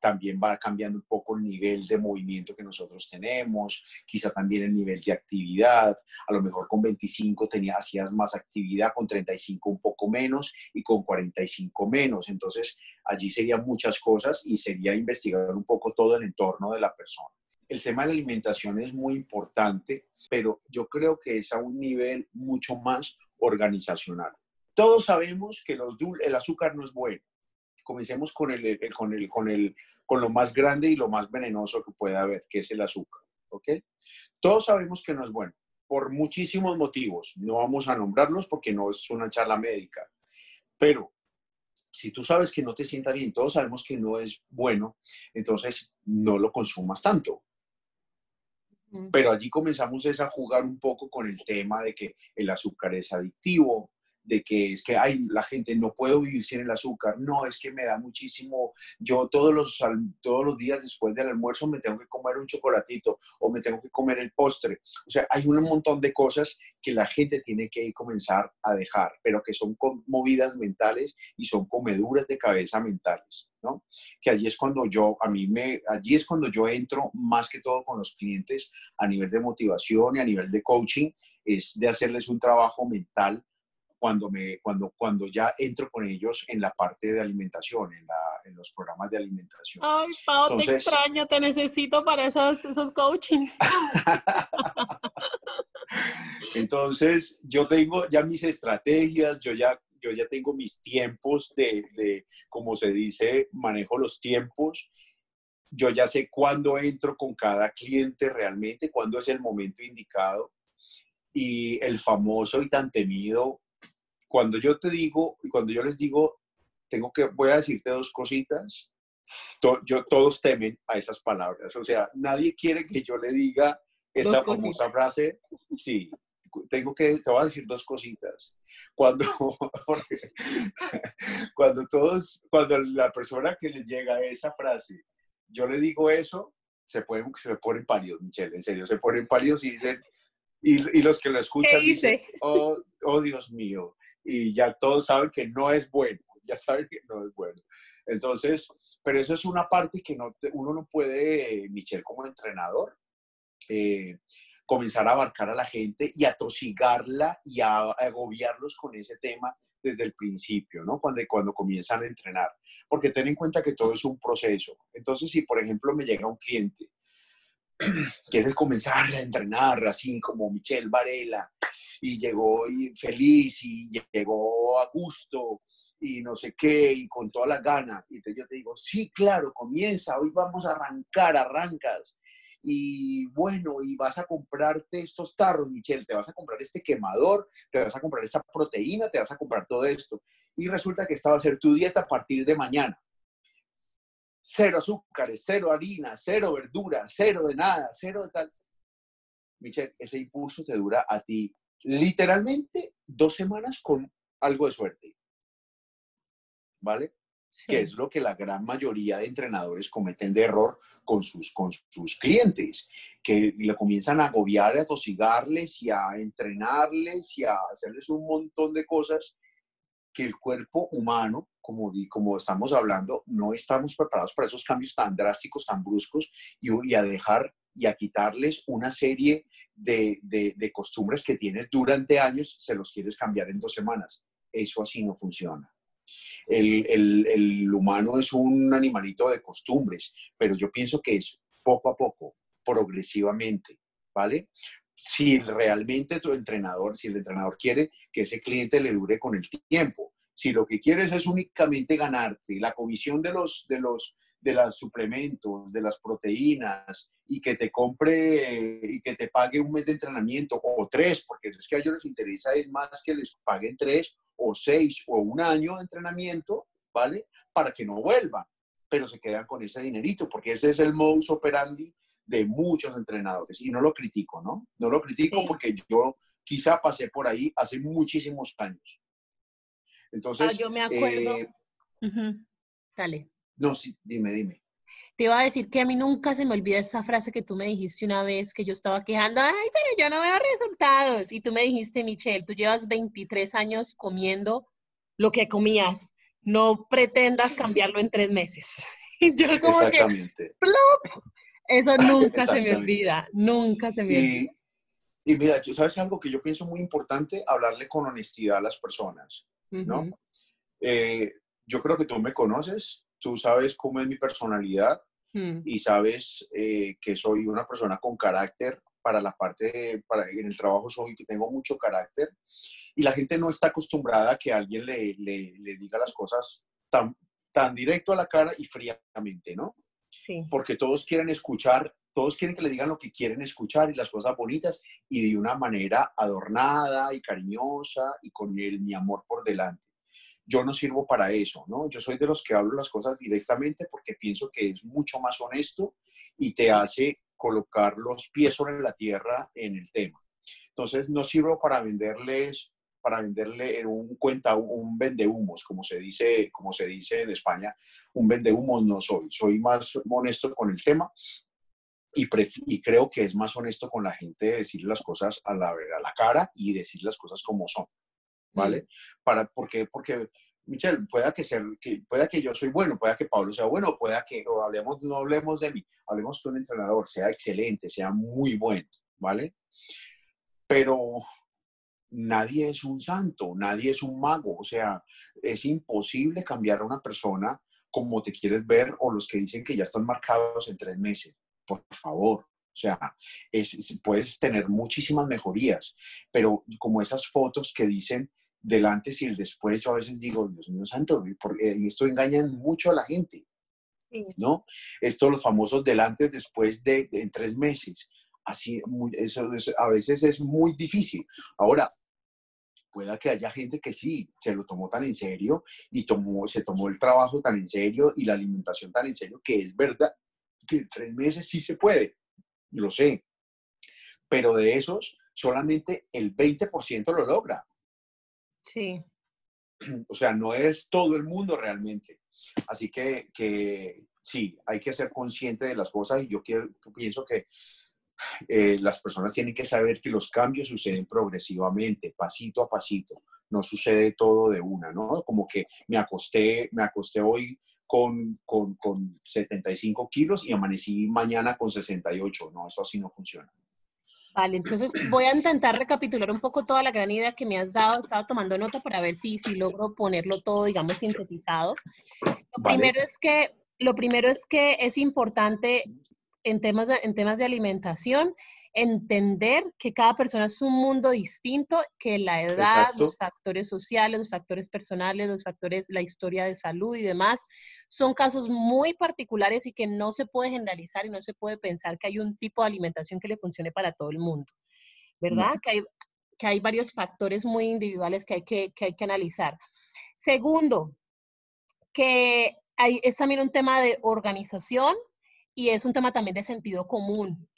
también va cambiando un poco el nivel de movimiento que nosotros tenemos, quizá también el nivel de actividad. A lo mejor con 25 tenías, hacías más actividad, con 35 un poco menos y con 45 menos. Entonces, allí serían muchas cosas y sería investigar un poco todo el entorno de la persona. El tema de la alimentación es muy importante, pero yo creo que es a un nivel mucho más organizacional. Todos sabemos que el azúcar no es bueno comencemos con, el, con, el, con, el, con lo más grande y lo más venenoso que puede haber, que es el azúcar. ¿ok? Todos sabemos que no es bueno, por muchísimos motivos. No vamos a nombrarlos porque no es una charla médica. Pero si tú sabes que no te sienta bien, todos sabemos que no es bueno, entonces no lo consumas tanto. Pero allí comenzamos a jugar un poco con el tema de que el azúcar es adictivo, de que es que ay, la gente no puedo vivir sin el azúcar. No, es que me da muchísimo. Yo todos los, todos los días después del almuerzo me tengo que comer un chocolatito o me tengo que comer el postre. O sea, hay un montón de cosas que la gente tiene que comenzar a dejar, pero que son movidas mentales y son comeduras de cabeza mentales. ¿no? Que allí es cuando yo, a mí me, allí es cuando yo entro más que todo con los clientes a nivel de motivación y a nivel de coaching, es de hacerles un trabajo mental cuando, me, cuando, cuando ya entro con ellos en la parte de alimentación, en, la, en los programas de alimentación. Ay, Pau, te extraño, te necesito para esos, esos coachings. *laughs* Entonces, yo tengo ya mis estrategias, yo ya, yo ya tengo mis tiempos de, de, como se dice, manejo los tiempos. Yo ya sé cuándo entro con cada cliente realmente, cuándo es el momento indicado. Y el famoso y tan temido cuando yo te digo, y cuando yo les digo, tengo que, voy a decirte dos cositas, yo, todos temen a esas palabras. O sea, nadie quiere que yo le diga esa famosa frase. Sí, tengo que, te voy a decir dos cositas. Cuando, *laughs* *laughs* cuando todos, cuando la persona que le llega esa frase, yo le digo eso, se, pueden, se ponen pálidos, Michelle, en serio, se ponen pálidos y dicen, y, los que lo escuchan dicen, oh, oh, Dios mío, y ya todos saben que no es bueno, ya saben que no es bueno. Entonces, pero eso es una parte que no uno no puede, Michelle, como entrenador, eh, comenzar a abarcar a la gente y a tosigarla y a, agobiarlos con ese tema desde el principio, ¿no? Cuando, cuando comienzan a entrenar. Porque ten en cuenta que todo es un proceso. Entonces, si por ejemplo me llega un cliente *clears throat* quieres comenzar a entrenar así como Michelle Varela y llegó feliz y llegó a gusto y no sé qué y con toda la gana. Y yo te digo, sí, claro, comienza, hoy vamos a arrancar, arrancas. Y bueno, y vas a comprarte estos tarros, Michelle, te vas a comprar este quemador, te vas a comprar esta proteína, te vas a comprar todo esto. Y resulta que esta va a ser tu dieta a partir de mañana cero azúcares, cero harina, cero verdura, cero de nada, cero de tal. Michelle, ese impulso te dura a ti literalmente dos semanas con algo de suerte. ¿Vale? que es lo que la gran mayoría de entrenadores cometen de error con sus, con sus clientes, que le comienzan a agobiar, a tosigarles y a entrenarles y a hacerles un montón de cosas que el cuerpo humano, como, como estamos hablando, no estamos preparados para esos cambios tan drásticos, tan bruscos y, a dejar y a quitarles una serie de, de, de costumbres que tienes durante años, se los quieres cambiar en dos semanas. Eso así no funciona. El, el, el, humano es un animalito de costumbres, pero yo pienso que es poco a poco, progresivamente, ¿vale? Si realmente tu entrenador, si el entrenador quiere que ese cliente le dure con el tiempo, si lo que quieres es únicamente ganarte la comisión de los, de los, de los suplementos, de las proteínas y que te compre y que te pague un mes de entrenamiento o tres, porque es que a ellos les interesa es más que les paguen tres o seis o un año de entrenamiento, ¿vale? Para que no vuelvan, pero se quedan con ese dinerito, porque ese es el modus operandi de muchos entrenadores. Y no lo critico, ¿no? No lo critico porque yo quizá pasé por ahí hace muchísimos años. Entonces, ah, yo me acuerdo. Eh, Dale. No, sí, dime, dime. Te iba a decir que a mí nunca se me olvida esa frase que tú me dijiste una vez que yo estaba quejando, ay, pero yo no veo resultados. Y tú me dijiste, Michelle, tú llevas 23 años comiendo lo que comías. No pretendas cambiarlo en tres meses. *laughs* Y yo como Exactamente. ¡plop! Eso nunca se me olvida, nunca se me olvida. Y mira, ¿sabes algo que yo pienso muy importante? Hablarle con honestidad a las personas, ¿no? Eh, yo creo que tú me conoces, tú sabes cómo es mi personalidad hmm. y sabes eh, que soy una persona con carácter para la parte, para, en el trabajo soy que tengo mucho carácter y la gente no está acostumbrada a que alguien le, le, diga las cosas tan, tan directo a la cara y fríamente, ¿no? Porque todos quieren escuchar, todos quieren que le digan lo que quieren escuchar y las cosas bonitas y de una manera adornada y cariñosa y con el, mi amor por delante yo no sirvo para eso, ¿no? Yo soy de los que hablo las cosas directamente porque pienso que es mucho más honesto y te hace colocar los pies sobre la tierra en el tema. Entonces, no sirvo para venderles para venderle un cuenta, un vendehumos, como se dice, como se dice en España, un vendehumos no soy, soy más honesto con el tema y, y, creo que es más honesto con la gente decir las cosas a la, a la cara y decir las cosas como son. ¿vale? Para, ¿Por qué? Porque, Michelle, pueda que, ser, que, pueda que yo soy bueno, pueda que Pablo sea bueno, pueda que, o hablemos, no hablemos de mí, hablemos que un entrenador sea excelente, sea muy bueno, ¿vale? Pero nadie es un santo, nadie es un mago, o sea, es imposible cambiar a una persona como te quieres ver o los que dicen que ya están marcados en tres meses. Por favor, o sea, es, puedes tener muchísimas mejorías, pero como esas fotos que dicen del antes y el después, yo a veces digo, Dios mío santo, porque esto engaña mucho a la gente, ¿no? Esto, los famosos del antes, después de, en tres meses. Así, eso, a veces es muy difícil. Ahora, pueda que haya gente que sí, se lo tomó tan en serio y tomó, se tomó el trabajo tan en serio y la alimentación tan en serio, que es verdad que en tres meses sí se puede lo sé, pero de esos solamente el 20% lo logra. Sí. *clears throat* O sea, no es todo el mundo realmente. Así que, que sí, hay que ser consciente de las cosas y yo quiero, pienso que eh, las personas tienen que saber que los cambios suceden progresivamente, pasito a pasito no sucede todo de una, ¿no? Como que me acosté, me acosté hoy con, con, con 75 kilos y amanecí mañana con 68, no, eso así no funciona. Vale, entonces voy a intentar recapitular un poco toda la gran idea que me has dado. Estaba tomando nota para ver si, si logro ponerlo todo, digamos, sintetizado. Lo, primero es que, lo primero es que es importante en temas de, en temas de alimentación entender que cada persona es un mundo distinto, que la edad, los factores sociales, los factores personales, los factores, la historia de salud y demás, son casos muy particulares y que no se puede generalizar y no se puede pensar que hay un tipo de alimentación que le funcione para todo el mundo, ¿verdad? Que, hay, que hay varios factores muy individuales que hay que, que, hay que analizar. Segundo, que hay, es también un tema de organización y es un tema también de sentido común.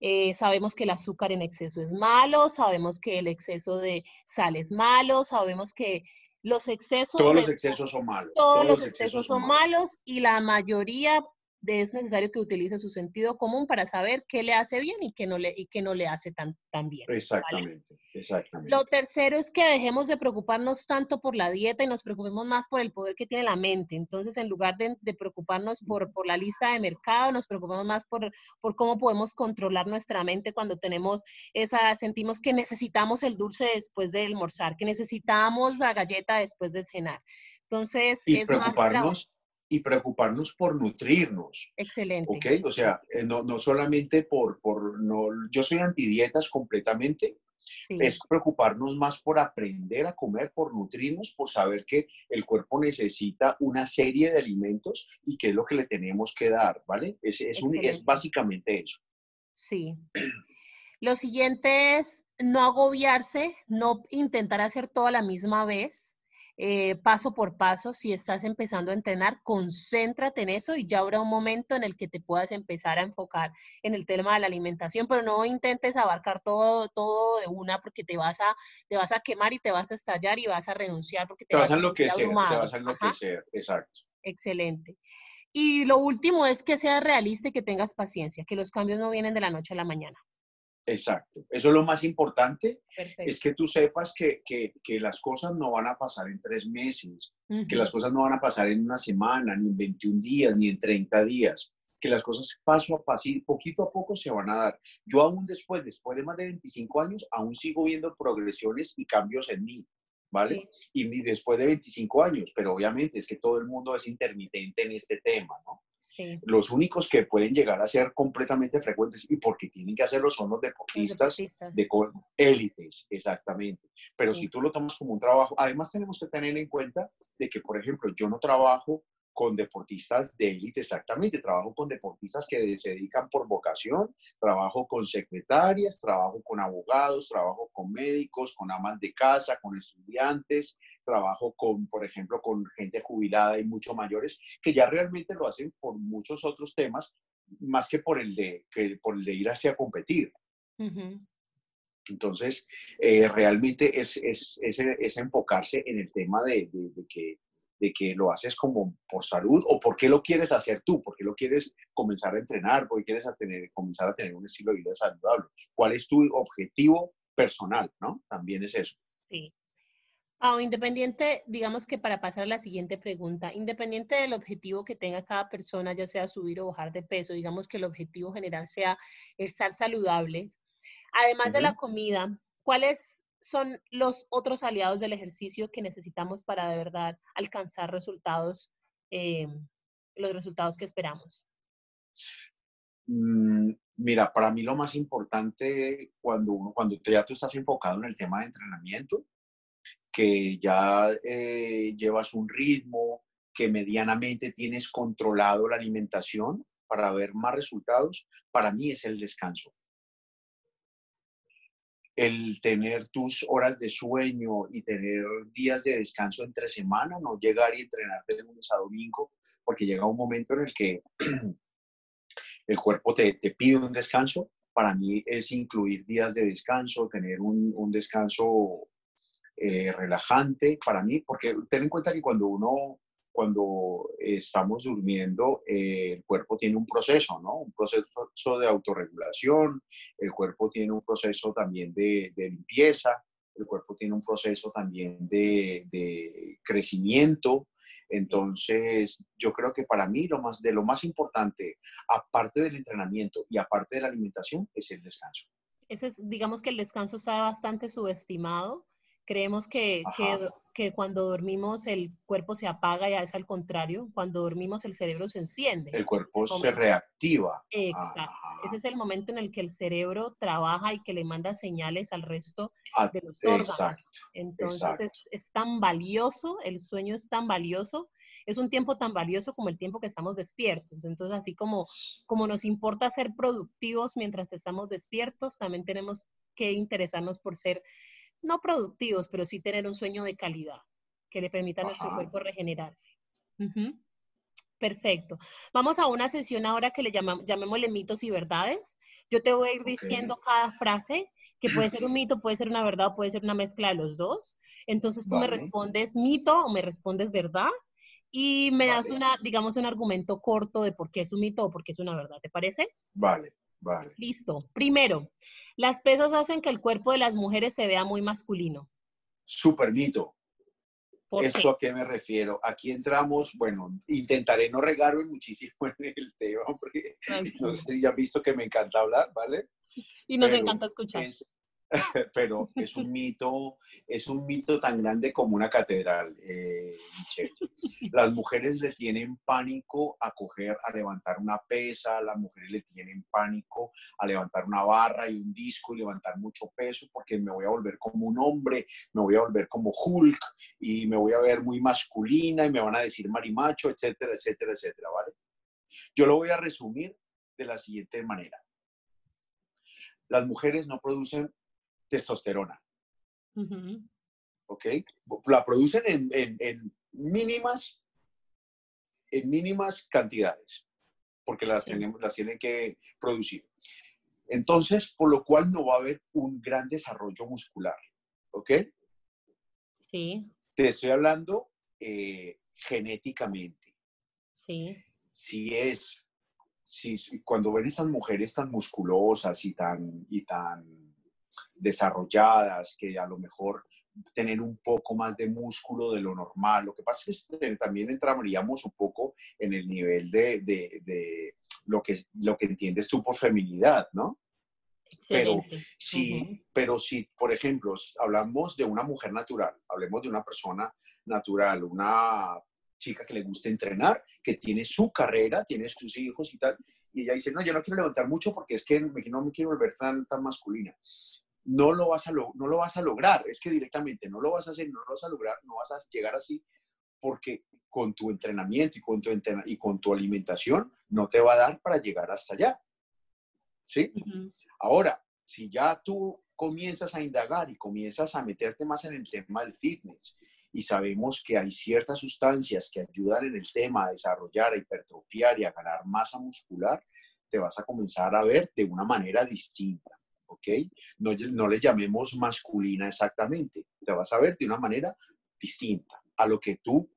Eh, sabemos que el azúcar en exceso es malo, sabemos que el exceso de sal es malo, sabemos que los excesos... Todos los excesos son malos. Todos, los excesos, son malos y la mayoría es necesario que utilice su sentido común para saber qué le hace bien y qué no le, y qué no le hace tan, tan bien. Exactamente, exactamente. Lo tercero es que dejemos de preocuparnos tanto por la dieta y nos preocupemos más por el poder que tiene la mente. Entonces, en lugar de, preocuparnos por, por, la lista de mercado, nos preocupamos más por, por cómo podemos controlar nuestra mente cuando tenemos esa, sentimos que necesitamos el dulce después de almorzar, que necesitamos la galleta después de cenar. Entonces, y preocuparnos y preocuparnos por nutrirnos. Excelente. ¿Ok? O sea, eh, no, no solamente por, por no, yo soy antidietas completamente, es preocuparnos más por aprender a comer, por nutrirnos, por saber que el cuerpo necesita una serie de alimentos y qué es lo que le tenemos que dar, ¿vale? Es, es, un, es básicamente eso. Sí. Lo siguiente es no agobiarse, no intentar hacer todo a la misma vez eh, paso por paso. Si estás empezando a entrenar, concéntrate en eso y ya habrá un momento en el que te puedas empezar a enfocar en el tema de la alimentación, pero no intentes abarcar todo, todo de una porque te vas a, te vas a quemar y te vas a estallar y vas a renunciar porque te, vas, a enloquecer, te vas a enloquecer, exacto. Excelente. Y lo último es que seas realista y que tengas paciencia, que los cambios no vienen de la noche a la mañana. Exacto. Eso es lo más importante, es que tú sepas que, las cosas no van a pasar en tres meses, que las cosas no van a pasar en una semana, ni en 21 días, ni en 30 días, que las cosas paso a paso, poquito a poco se van a dar. Yo aún después, después de más de 25 años, aún sigo viendo progresiones y cambios en mí, ¿vale? Y después de 25 años, pero obviamente es que todo el mundo es intermitente en este tema, ¿no? Los únicos que pueden llegar a ser completamente frecuentes y porque tienen que hacerlo son los deportistas, de élites, exactamente. Pero si tú lo tomas como un trabajo, además tenemos que tener en cuenta de que, por ejemplo, yo no trabajo con deportistas de élite exactamente, trabajo con deportistas que se dedican por vocación, trabajo con secretarias, trabajo con abogados, trabajo con médicos, con amas de casa, con estudiantes, trabajo con, por ejemplo, con gente jubilada y mucho mayores, que ya realmente lo hacen por muchos otros temas, más que por el de, que por el de ir hacia competir. Entonces, eh, realmente es, es, es, enfocarse en el tema de, de que de que lo haces como por salud o por qué lo quieres hacer tú, por qué lo quieres comenzar a entrenar, por qué quieres a tener, comenzar a tener un estilo de vida saludable. ¿Cuál es tu objetivo personal? ¿no? También es eso. Sí. Ah, independiente, digamos que para pasar a la siguiente pregunta, independiente del objetivo que tenga cada persona, ya sea subir o bajar de peso, digamos que el objetivo general sea estar saludables, además de la comida, ¿cuál es son los otros aliados del ejercicio que necesitamos para de verdad alcanzar resultados, eh, los resultados que esperamos? Mm, mira, para mí lo más importante cuando uno, cuando ya tú estás enfocado en el tema de entrenamiento, que ya eh, llevas un ritmo, que medianamente tienes controlado la alimentación para ver más resultados, para mí es el descanso el tener tus horas de sueño y tener días de descanso entre semana, no llegar y entrenarte de lunes a domingo, porque llega un momento en el que *clears throat* el cuerpo te, pide un descanso. Para mí es incluir días de descanso, tener un, descanso eh, relajante para mí, porque ten en cuenta que cuando uno cuando estamos durmiendo, eh, el cuerpo tiene un proceso, ¿no? Un proceso de autorregulación, el cuerpo tiene un proceso también de, limpieza, el cuerpo tiene un proceso también de, crecimiento. Entonces, yo creo que para mí lo más, de lo más importante, aparte del entrenamiento y aparte de la alimentación, es el descanso. Ese digamos que el descanso está bastante subestimado Creemos que, que, cuando dormimos el cuerpo se apaga y es al contrario, cuando dormimos el cerebro se enciende. El cuerpo se reactiva. Exacto. Ese es el momento en el que el cerebro trabaja y que le manda señales al resto ah, de los órganos. Entonces Es, es tan valioso, el sueño es tan valioso es un tiempo tan valioso como el tiempo que estamos despiertos. Entonces, así como, como nos importa ser productivos mientras estamos despiertos, también tenemos que interesarnos por ser no productivos, pero sí tener un sueño de calidad que le permita a nuestro cuerpo regenerarse. Perfecto. Vamos a una sesión ahora que le llamamos, llamémosle mitos y verdades. Yo te voy a ir diciendo cada frase, que puede ser un mito, puede ser una verdad, o puede ser una mezcla de los dos. Entonces tú me respondes mito o me respondes verdad y me das una, digamos, un argumento corto de por qué es un mito o por qué es una verdad, ¿te parece? Vale, vale. Listo. Primero, las pesas hacen que el cuerpo de las mujeres se vea muy masculino. Super mito. ¿Esto a qué me refiero? Aquí entramos, bueno, intentaré no regarme muchísimo *laughs* en el tema, porque no sé ya han visto que me encanta hablar, ¿vale? Y nos encanta escuchar. *laughs* pero es un mito, es un mito tan grande como una catedral, eh, Las mujeres le tienen pánico a coger, a levantar una pesa, las mujeres le tienen pánico a levantar una barra y un disco y levantar mucho peso porque me voy a volver como un hombre, me voy a volver como Hulk y me voy a ver muy masculina y me van a decir marimacho, etcétera, etcétera, etcétera, ¿vale? Yo lo voy a resumir de la siguiente manera. Las mujeres no producen testosterona. ¿Ok? La producen en, mínimas, en mínimas cantidades, porque las, tienen, las tienen que producir. Entonces, por lo cual no va a haber un gran desarrollo muscular. ¿Ok? Sí. Te estoy hablando eh, genéticamente. Sí. Si es, si, cuando ven estas mujeres tan musculosas y tan, y tan desarrolladas, que a lo mejor tener un poco más de músculo de lo normal. Lo que pasa es que también entraríamos un poco en el nivel de, de, lo, que, lo que entiendes tú por feminidad, ¿no? Pero si, pero si, por ejemplo, hablamos de una mujer natural, hablemos de una persona natural, una chica que le gusta entrenar, que tiene su carrera, tiene sus hijos y tal, y ella dice, no, yo no quiero levantar mucho porque es que no me quiero volver tan, tan masculina no lo, vas a no lo vas a lograr. Es que directamente no lo vas a hacer, no lo vas a lograr, no vas a llegar así, porque con tu entrenamiento y con tu, y con tu alimentación no te va a dar para llegar hasta allá. ¿Sí? Ahora, si ya tú comienzas a indagar y comienzas a meterte más en el tema del fitness y sabemos que hay ciertas sustancias que ayudan en el tema a desarrollar, a hipertrofiar y a ganar masa muscular, te vas a comenzar a ver de una manera distinta. ¿Ok? No, no le llamemos masculina exactamente, te vas a ver de una manera distinta a lo que tú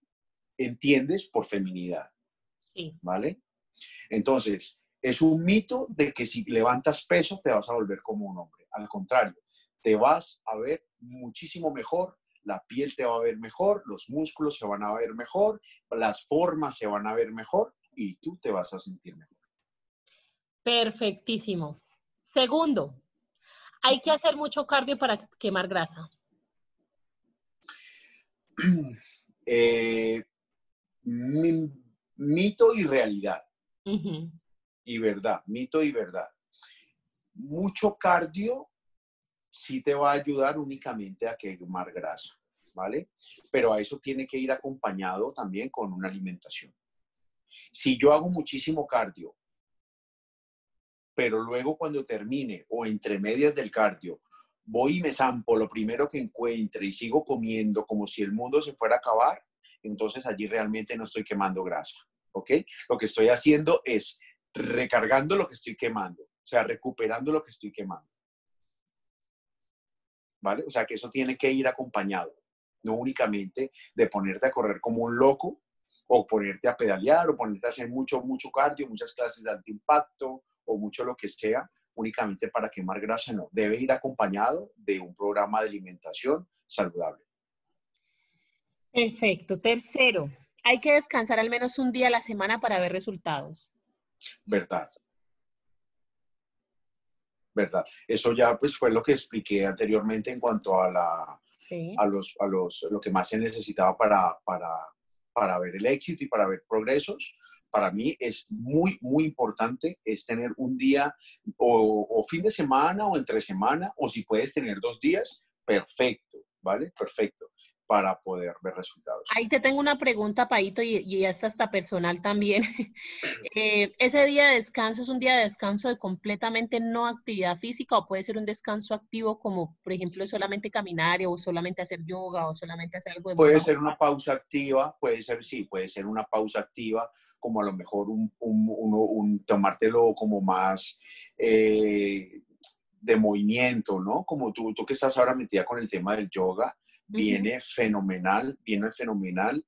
entiendes por feminidad. Sí. ¿Vale? Entonces, es un mito de que si levantas peso te vas a volver como un hombre. Al contrario, te vas a ver muchísimo mejor, la piel te va a ver mejor, los músculos se van a ver mejor, las formas se van a ver mejor y tú te vas a sentir mejor. Perfectísimo. Segundo, hay que hacer mucho cardio para quemar grasa. *clears throat* Eh, mito y realidad. Y verdad, mito y verdad. Mucho cardio sí te va a ayudar únicamente a quemar grasa, ¿vale? Pero a eso tiene que ir acompañado también con una alimentación. Si yo hago muchísimo cardio pero luego cuando termine o entre medias del cardio, voy y me zampo lo primero que encuentre y sigo comiendo como si el mundo se fuera a acabar, entonces allí realmente no estoy quemando grasa, ¿ok? Lo que estoy haciendo es recargando lo que estoy quemando, o sea, recuperando lo que estoy quemando. ¿Vale? O sea, que eso tiene que ir acompañado, no únicamente de ponerte a correr como un loco o ponerte a pedalear o ponerte a hacer mucho, mucho cardio, muchas clases de alto impacto o mucho lo que sea únicamente para quemar grasa, no. Debe ir acompañado de un programa de alimentación saludable. Perfecto. Tercero, hay que descansar al menos un día a la semana para ver resultados. Verdad. Verdad. Eso ya pues fue lo que expliqué anteriormente en cuanto a la a los a los lo que más se necesitaba para, para, para ver el éxito y para ver progresos para mí es muy, muy importante es tener un día o, fin de semana o entre semana, o si puedes tener dos días, perfecto, ¿vale? Perfecto. Para poder ver resultados. Ahí te tengo una pregunta, Paito, y, y es hasta personal también. *laughs* Eh, ¿Ese día de descanso es un día de descanso de completamente no actividad física o puede ser un descanso activo como, por ejemplo, solamente caminar o solamente hacer yoga o solamente hacer algo de... Puede ser una pausa activa, puede ser, sí, puede ser una pausa activa, como a lo mejor un, un, tomártelo como más... Eh, de movimiento, ¿no? Como tú, tú que estás ahora metida con el tema del yoga, viene fenomenal, viene fenomenal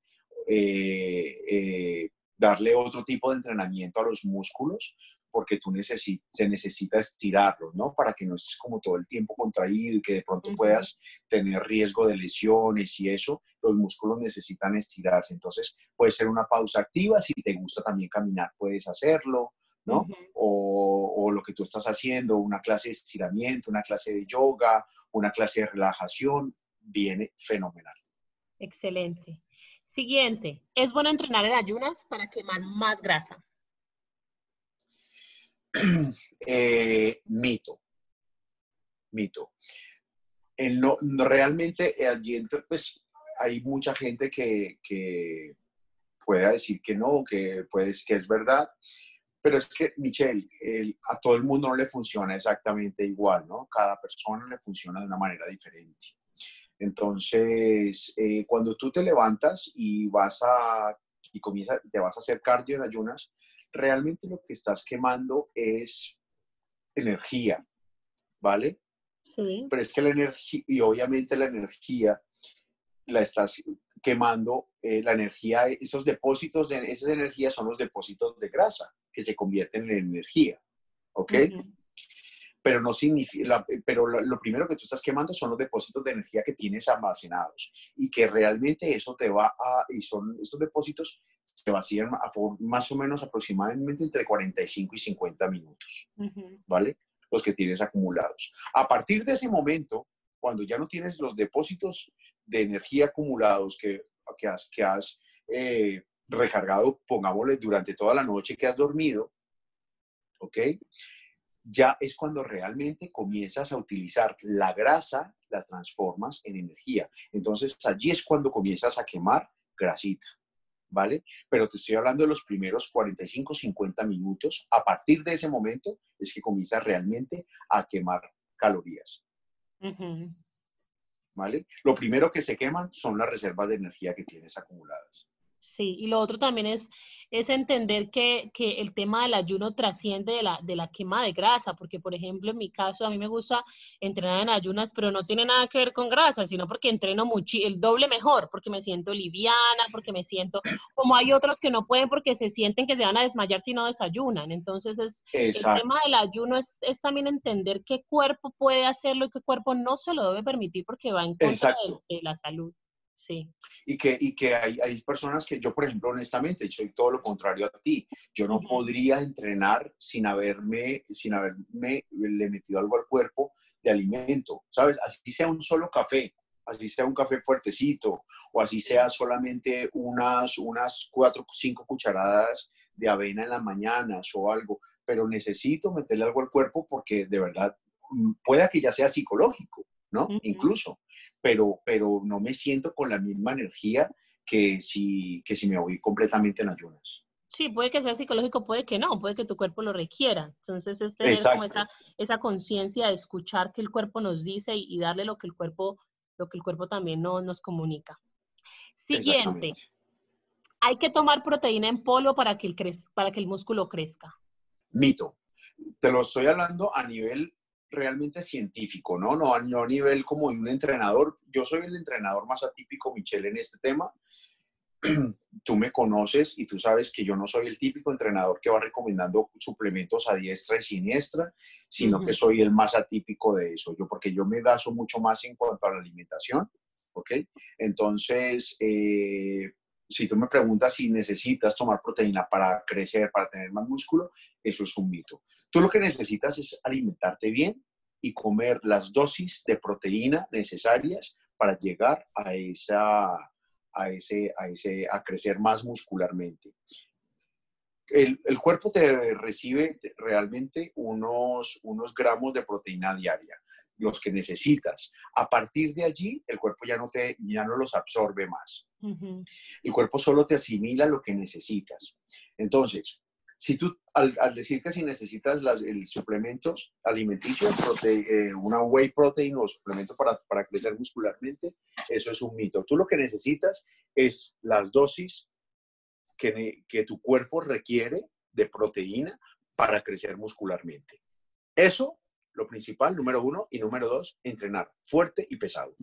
eh, eh, darle otro tipo de entrenamiento a los músculos, porque tú necesitas, se necesita estirarlos, ¿no? Para que no estés como todo el tiempo contraído y que de pronto puedas tener riesgo de lesiones y eso, los músculos necesitan estirarse. Entonces, puede ser una pausa activa, si te gusta también caminar, puedes hacerlo, ¿no? o, o, lo que tú estás haciendo, una clase de estiramiento, una clase de yoga, una clase de relajación, viene fenomenal. Excelente. Siguiente, ¿es bueno entrenar en ayunas para quemar más grasa? *clears throat* Eh, mito. Mito. no, realmente allí pues, hay mucha gente que, que pueda decir que no, que, puedes, que es verdad, pero es que, Michelle, a todo el mundo no le funciona exactamente igual, ¿no? Cada persona le funciona de una manera diferente. Entonces, eh, cuando tú te levantas y vas a, y comienzas, te vas a hacer cardio en ayunas, realmente lo que estás quemando es energía, ¿vale? Sí. Pero es que la energía, y obviamente la energía la estás quemando, eh, la energía, esos depósitos de esas energías son los depósitos de grasa que se convierten en energía, ¿ok? Pero no significa, pero lo, primero que tú estás quemando son los depósitos de energía que tienes almacenados y que realmente eso te va a, y son estos depósitos se vacían a, más o menos aproximadamente entre 45 y 50 minutos, ¿vale? Los que tienes acumulados. A partir de ese momento, cuando ya no tienes los depósitos de energía acumulados que, que has, que has eh, recargado, pongámosle, durante toda la noche que has dormido, ¿ok? Ya es cuando realmente comienzas a utilizar la grasa, la transformas en energía. Entonces allí es cuando comienzas a quemar grasita, ¿vale? Pero te estoy hablando de los primeros 45, 50 minutos. A partir de ese momento es que comienzas realmente a quemar calorías. ¿Vale? Lo primero que se queman son las reservas de energía que tienes acumuladas. Sí, y lo otro también es, es entender que, que, el tema del ayuno trasciende de la, de la quema de grasa, porque por ejemplo en mi caso a mí me gusta entrenar en ayunas, pero no tiene nada que ver con grasa, sino porque entreno mucho, el doble mejor, porque me siento liviana, porque me siento, como hay otros que no pueden porque se sienten que se van a desmayar si no desayunan. Entonces es, el tema del ayuno es, es, también entender qué cuerpo puede hacerlo y qué cuerpo no se lo debe permitir porque va en contra de la salud. Sí. Y que, y que hay, hay, personas que yo, por ejemplo, honestamente, soy todo lo contrario a ti. Yo no podría entrenar sin haberme, sin haberme le metido algo al cuerpo de alimento, ¿sabes? Así sea un solo café, así sea un café fuertecito, o así sea solamente unas, unas cuatro o cinco cucharadas de avena en las mañanas o algo, pero necesito meterle algo al cuerpo porque de verdad mm, pueda que ya sea psicológico. ¿No? Incluso, pero, pero no me siento con la misma energía que si, que si me voy completamente en ayunas. Sí, puede que sea psicológico, puede que no, puede que tu cuerpo lo requiera. Entonces es tener como esa, esa conciencia de escuchar que el cuerpo nos dice y, darle lo que el cuerpo, lo que el cuerpo también no, nos comunica. Siguiente. Hay que tomar proteína en polvo para que, el para que el músculo crezca. Mito. Te lo estoy hablando a nivel realmente científico, ¿no? No a, nivel como de un entrenador. Yo soy el entrenador más atípico, Michelle, en este tema. *clears throat* tú me conoces y tú sabes que yo no soy el típico entrenador que va recomendando suplementos a diestra y siniestra, sino que soy el más atípico de eso. Yo, porque yo me baso mucho más en cuanto a la alimentación, ¿ok? Entonces, eh, si tú me preguntas si necesitas tomar proteína para crecer, para tener más músculo, eso es un mito. Tú lo que necesitas es alimentarte bien y comer las dosis de proteína necesarias para llegar a esa a ese a ese a crecer más muscularmente. el, cuerpo te recibe realmente unos, unos gramos de proteína diaria, los que necesitas. A partir de allí, el cuerpo ya no, te, ya no los absorbe más. El cuerpo solo te asimila lo que necesitas. Entonces, si tú, al, decir que si necesitas las, el suplemento alimenticio, eh, una whey protein o suplemento para, para crecer muscularmente, eso es un mito. Tú lo que necesitas es las dosis que, que tu cuerpo requiere de proteína para crecer muscularmente. Eso, lo principal, número uno, y número dos, entrenar fuerte y pesado.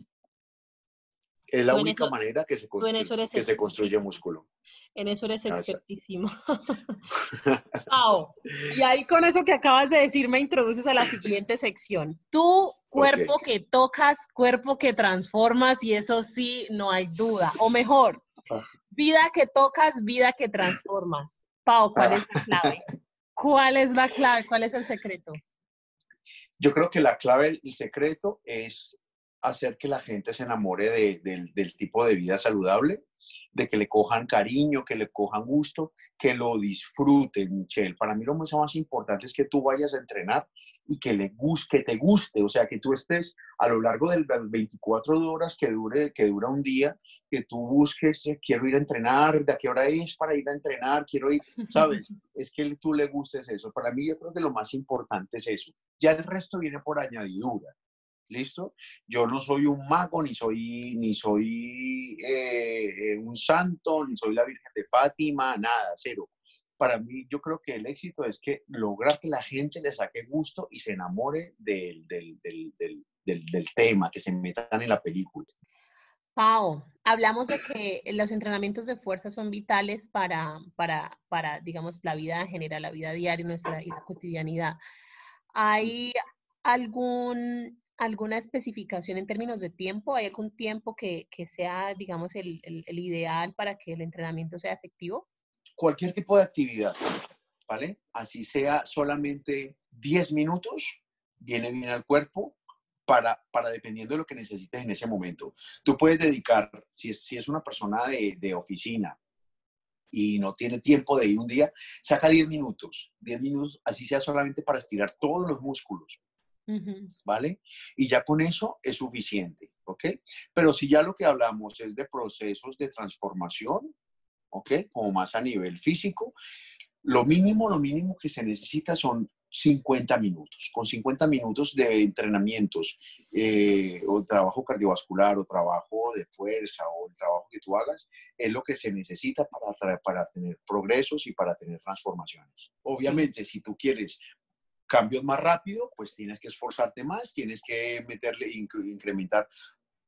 Es la única manera que se, construye, que se construye músculo. En eso eres expertísimo. *laughs* y ahí con eso que acabas de decir me introduces a la siguiente sección. Tu cuerpo que tocas, cuerpo que transformas y eso sí, no hay duda. O mejor, ah. vida que tocas, vida que transformas. Pau, ¿cuál es la clave? ¿Cuál es la clave? ¿Cuál es el secreto? Yo creo que la clave y secreto es hacer que la gente se enamore del tipo de vida saludable, de que le cojan cariño, que le cojan gusto, que lo disfruten, Michelle. Para mí lo más, más importante es que tú vayas a entrenar y que, le guste, que te guste, o sea, que tú estés a lo largo de las 24 horas que, dure, que dura un día, que tú busques, eh, quiero ir a entrenar, de a qué hora es para ir a entrenar, quiero ir, ¿sabes? *laughs* es que tú le gustes eso. Para mí yo creo que lo más importante es eso. Ya el resto viene por añadidura. ¿Listo? Yo no soy un mago, ni soy, ni soy eh, eh, un santo, ni soy la Virgen de Fátima, nada, cero. Para mí, yo creo que el éxito es que lograr que la gente le saque gusto y se enamore del, del, del, del tema, que se metan en la película. Pau, hablamos de que los entrenamientos de fuerza son vitales para, para, para digamos, la vida en general, la vida diaria nuestra, y la cotidianidad. ¿Hay algún alguna especificación en términos de tiempo? ¿Hay algún tiempo que, sea, digamos, el, ideal para que el entrenamiento sea efectivo? Cualquier tipo de actividad, ¿vale? Así sea solamente 10 minutos, viene bien al cuerpo para, para dependiendo de lo que necesites en ese momento. Tú puedes dedicar, si es, si es una persona de, de oficina, y no tiene tiempo de ir un día, saca 10 minutos, 10 minutos, así sea solamente para estirar todos los músculos, ¿vale? Y ya con eso es suficiente, ¿ok? Pero si ya lo que hablamos es de procesos de transformación, ¿ok? Como más a nivel físico, lo mínimo, lo mínimo que se necesita son 50 minutos. Con 50 minutos de entrenamientos eh, o trabajo cardiovascular o trabajo de fuerza o el trabajo que tú hagas, es lo que se necesita para, para tener progresos y para tener transformaciones. Obviamente, si tú quieres cambios más rápido, pues tienes que esforzarte más, tienes que meterle, incrementar.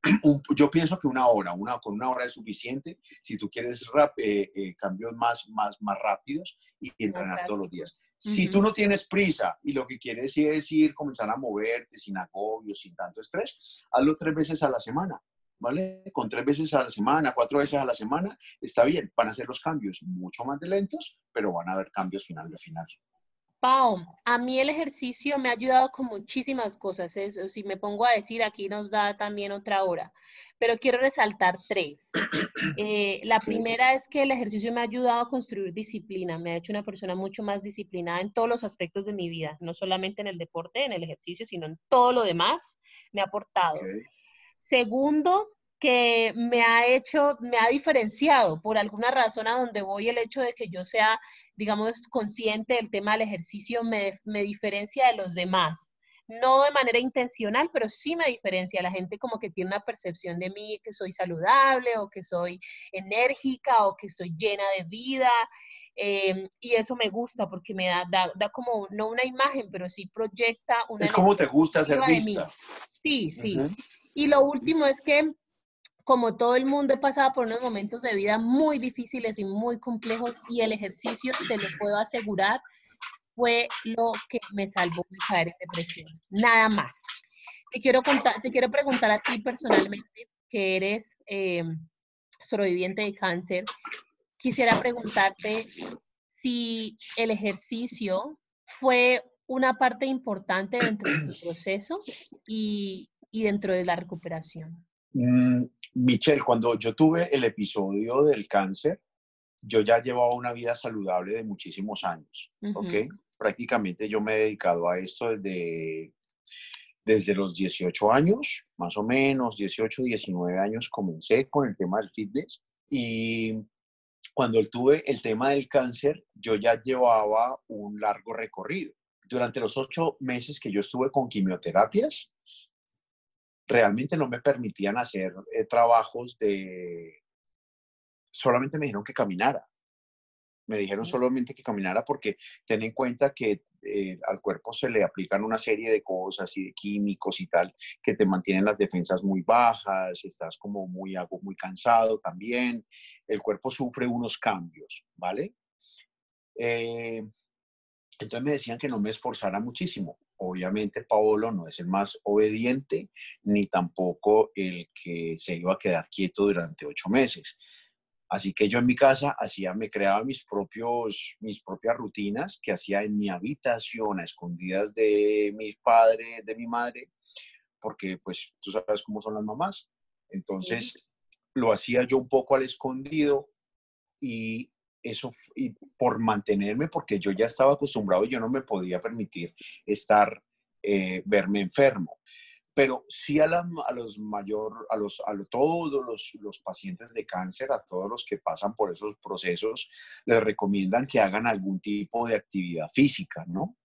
*clears throat* yo pienso que una hora, una, con una hora es suficiente si tú quieres rap, eh, eh, cambios más, más, más rápidos y, entrenar todos los días. Si tú no tienes prisa y lo que quieres es ir, comenzar a moverte sin agobio, sin tanto estrés, hazlo tres veces a la semana. ¿Vale? Con tres veces a la semana, cuatro veces a la semana, está bien. Van a ser los cambios mucho más lentos, pero van a haber cambios final de final. Pau, a mí el ejercicio me ha ayudado con muchísimas cosas. si me pongo a decir, aquí nos da también otra hora, pero quiero resaltar tres. Eh, la primera es que el ejercicio me ha ayudado a construir disciplina, me ha hecho una persona mucho más disciplinada en todos los aspectos de mi vida, no solamente en el deporte, en el ejercicio, sino en todo lo demás, me ha aportado. Segundo, que me ha hecho, me ha diferenciado por alguna razón a donde voy el hecho de que yo sea, digamos, consciente del tema del ejercicio me, me diferencia de los demás. No de manera intencional, pero sí me diferencia. La gente como que tiene una percepción de mí que soy saludable o que soy enérgica o que estoy llena de vida. Em, y eso me gusta porque me da, da, como, no una imagen, pero sí proyecta una... Es como te gusta ser vista. Sí, sí. Y lo último es que como todo el mundo he pasado por unos momentos de vida muy difíciles y muy complejos y el ejercicio, te lo puedo asegurar, fue lo que me salvó de caer en depresión. Nada más. Te quiero, contar, te quiero preguntar a ti personalmente, que eres eh, sobreviviente de cáncer, quisiera preguntarte si el ejercicio fue una parte importante dentro de tu proceso y, y dentro de la recuperación. Mm, Michelle, cuando yo tuve el episodio del cáncer, yo ya llevaba una vida saludable de muchísimos años, ¿ok? Prácticamente yo me he dedicado a esto desde, desde los 18 años, más o menos, 18, 19 años comencé con el tema del fitness y cuando tuve el tema del cáncer, yo ya llevaba un largo recorrido. Durante los ocho meses que yo estuve con quimioterapias, realmente no me permitían hacer eh, trabajos de... Solamente me dijeron que caminara. Me dijeron solamente que caminara porque ten en cuenta que eh, al cuerpo se le aplican una serie de cosas y de químicos y tal que te mantienen las defensas muy bajas, estás como muy, muy cansado también, el cuerpo sufre unos cambios, ¿vale? Eh, entonces me decían que no me esforzara muchísimo. Obviamente Paolo no es el más obediente ni tampoco el que se iba a quedar quieto durante ocho meses. Así que yo en mi casa hacía, me creaba mis, propios, mis propias rutinas que hacía en mi habitación a escondidas de mi padre, de mi madre, porque pues tú sabes cómo son las mamás. Entonces lo hacía yo un poco al escondido y eso y por mantenerme, porque yo ya estaba acostumbrado y yo no me podía permitir estar, eh, verme enfermo pero sí a, los mayor, a, los, a todos los, los, pacientes de cáncer, a todos los que pasan por esos procesos, les recomiendan que hagan algún tipo de actividad física, ¿no?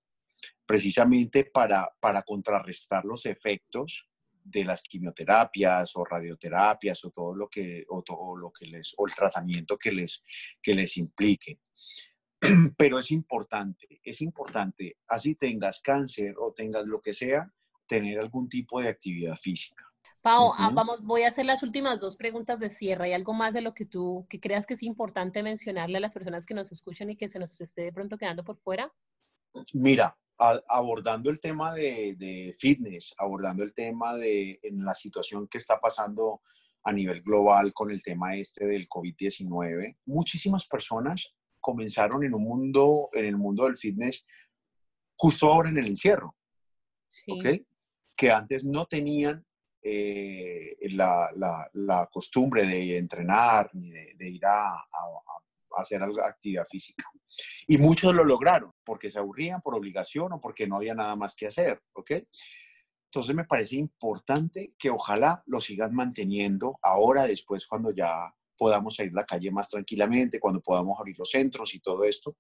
Precisamente para, para contrarrestar los efectos de las quimioterapias o radioterapias o todo lo que, o todo lo que les, o el tratamiento que les, que les implique. *clears throat* Pero es importante, es importante, así tengas cáncer o tengas lo que sea, tener algún tipo de actividad física. Pau, ah, vamos, voy a hacer las últimas dos preguntas de cierre. ¿Hay algo más de lo que tú que creas que es importante mencionarle a las personas que nos escuchan y que se nos esté de pronto quedando por fuera? Mira, abordando el tema de, de, fitness, abordando el tema de en la situación que está pasando a nivel global con el tema este del COVID-19, muchísimas personas comenzaron en un mundo, en el mundo del fitness, justo ahora en el encierro. Sí. ¿Ok? que antes no tenían eh, la, la, costumbre de entrenar ni de, ir a, a, hacer actividad física. Y muchos lo lograron porque se aburrían por obligación o porque no había nada más que hacer, ¿ok? Entonces me parece importante que ojalá lo sigan manteniendo ahora, después, cuando ya podamos salir a la calle más tranquilamente, cuando podamos abrir los centros y todo esto.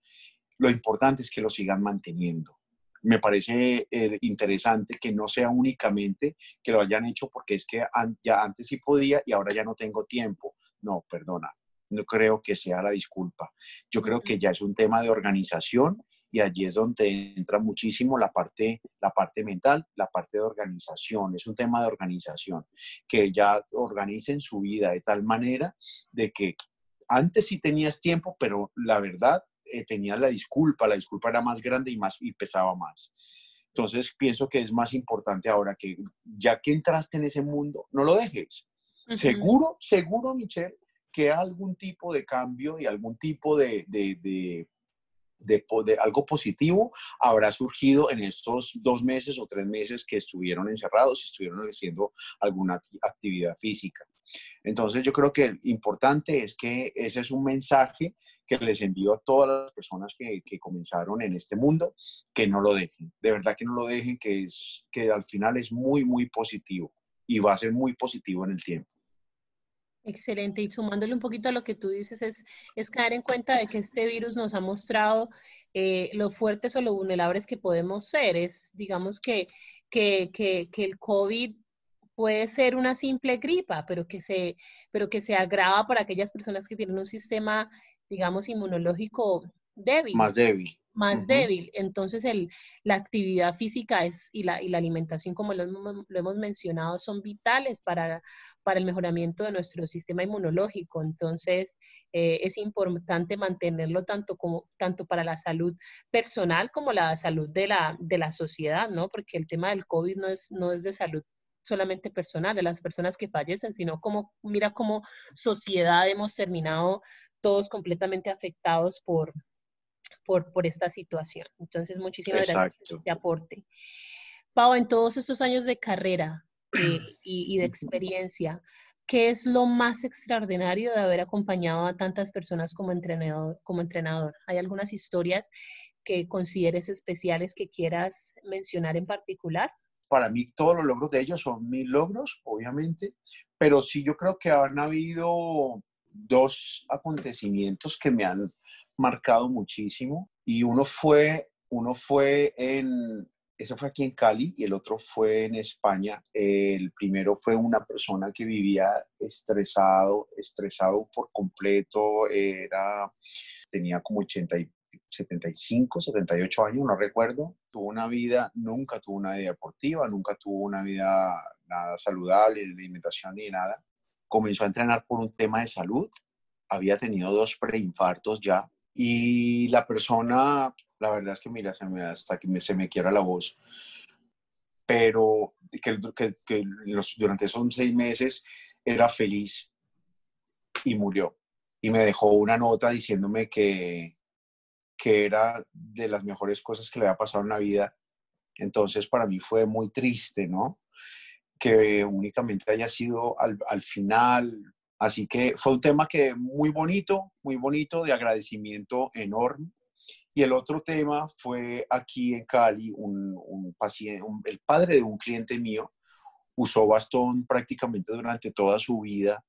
Lo importante es que lo sigan manteniendo me parece eh, interesante que no sea únicamente que lo hayan hecho porque es que ya antes sí podía y ahora ya no tengo tiempo. No, perdona, no creo que sea la disculpa. Yo creo que ya es un tema de organización y allí es donde entra muchísimo la parte, la parte mental, la parte de organización. Es un tema de organización, que ya organicen su vida de tal manera de que antes sí tenías tiempo, pero la verdad eh, tenía la disculpa, la disculpa era más grande y, más, y pesaba más. Entonces pienso que es más importante ahora que ya que entraste en ese mundo, no lo dejes. Seguro, seguro, Michelle, que algún tipo de cambio y algún tipo de, algo positivo habrá surgido en estos dos meses o tres meses que estuvieron encerrados y estuvieron haciendo alguna actividad física. Entonces yo creo que lo importante es que ese es un mensaje que les envío a todas las personas que, comenzaron en este mundo, que no lo dejen, de verdad que no lo dejen, que al final es muy, muy positivo y va a ser muy positivo en el tiempo. Excelente. Y sumándole un poquito a lo que tú dices, es, es caer en cuenta de que este virus nos ha mostrado eh, lo fuertes o lo vulnerables que podemos ser. Es, digamos que, que, que, que, el COVID puede ser una simple gripa, pero que, se, pero que se agrava para aquellas personas que tienen un sistema, digamos, inmunológico débil. Más débil más débil. Entonces, el, la actividad física es, y, la, y la alimentación, como lo, lo, hemos mencionado, son vitales para, para el mejoramiento de nuestro sistema inmunológico. Entonces, eh, es importante mantenerlo tanto, como, tanto para la salud personal como la salud de la, de la sociedad, ¿no? Porque el tema del COVID no es, no es de salud solamente personal, de las personas que fallecen, sino como, mira, como sociedad hemos terminado todos completamente afectados por, por, por esta situación. Entonces, muchísimas gracias por este aporte. Pau, en todos estos años de carrera eh, *clears throat* y, de experiencia, ¿qué es lo más extraordinario de haber acompañado a tantas personas como entrenador? Como entrenador? ¿Hay algunas historias que consideres especiales que quieras mencionar en particular? Para mí todos los logros de ellos son mis logros, obviamente, pero sí yo creo que han habido dos acontecimientos que me han marcado muchísimo y uno fue, uno fue en, eso fue aquí en Cali y el otro fue en España. El primero fue una persona que vivía estresado, estresado por completo, era, tenía como 80 y 75, 78 años, no recuerdo. Tuvo una vida, nunca tuvo una vida deportiva, nunca tuvo una vida nada saludable, de alimentación ni nada. Comenzó a entrenar por un tema de salud, había tenido dos preinfartos ya y la persona, la verdad es que mira, se me, hasta que se me quiera la voz, pero que, que, que durante esos seis meses era feliz y murió. Y me dejó una nota diciéndome que, que era de las mejores cosas que le había pasado en la vida. Entonces para mí fue muy triste, ¿no? Que únicamente haya sido al, al final. Así que fue un tema que muy bonito, muy bonito, de agradecimiento enorme. Y el otro tema fue aquí en Cali, un, paciente, el padre de un cliente mío usó bastón prácticamente durante toda su vida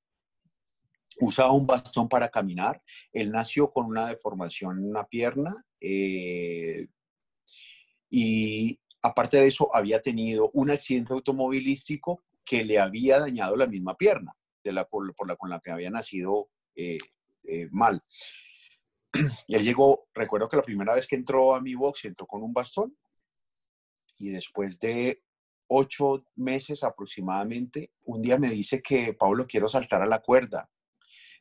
usaba un bastón para caminar. Él nació con una deformación en una pierna eh, y aparte de eso había tenido un accidente automovilístico que le había dañado la misma pierna de la, por, la, con la que había nacido eh, eh, mal. *clears throat* Él llegó, recuerdo que la primera vez que entró a mi box entró con un bastón y después de ocho meses aproximadamente, un día me dice que Pablo quiero saltar a la cuerda.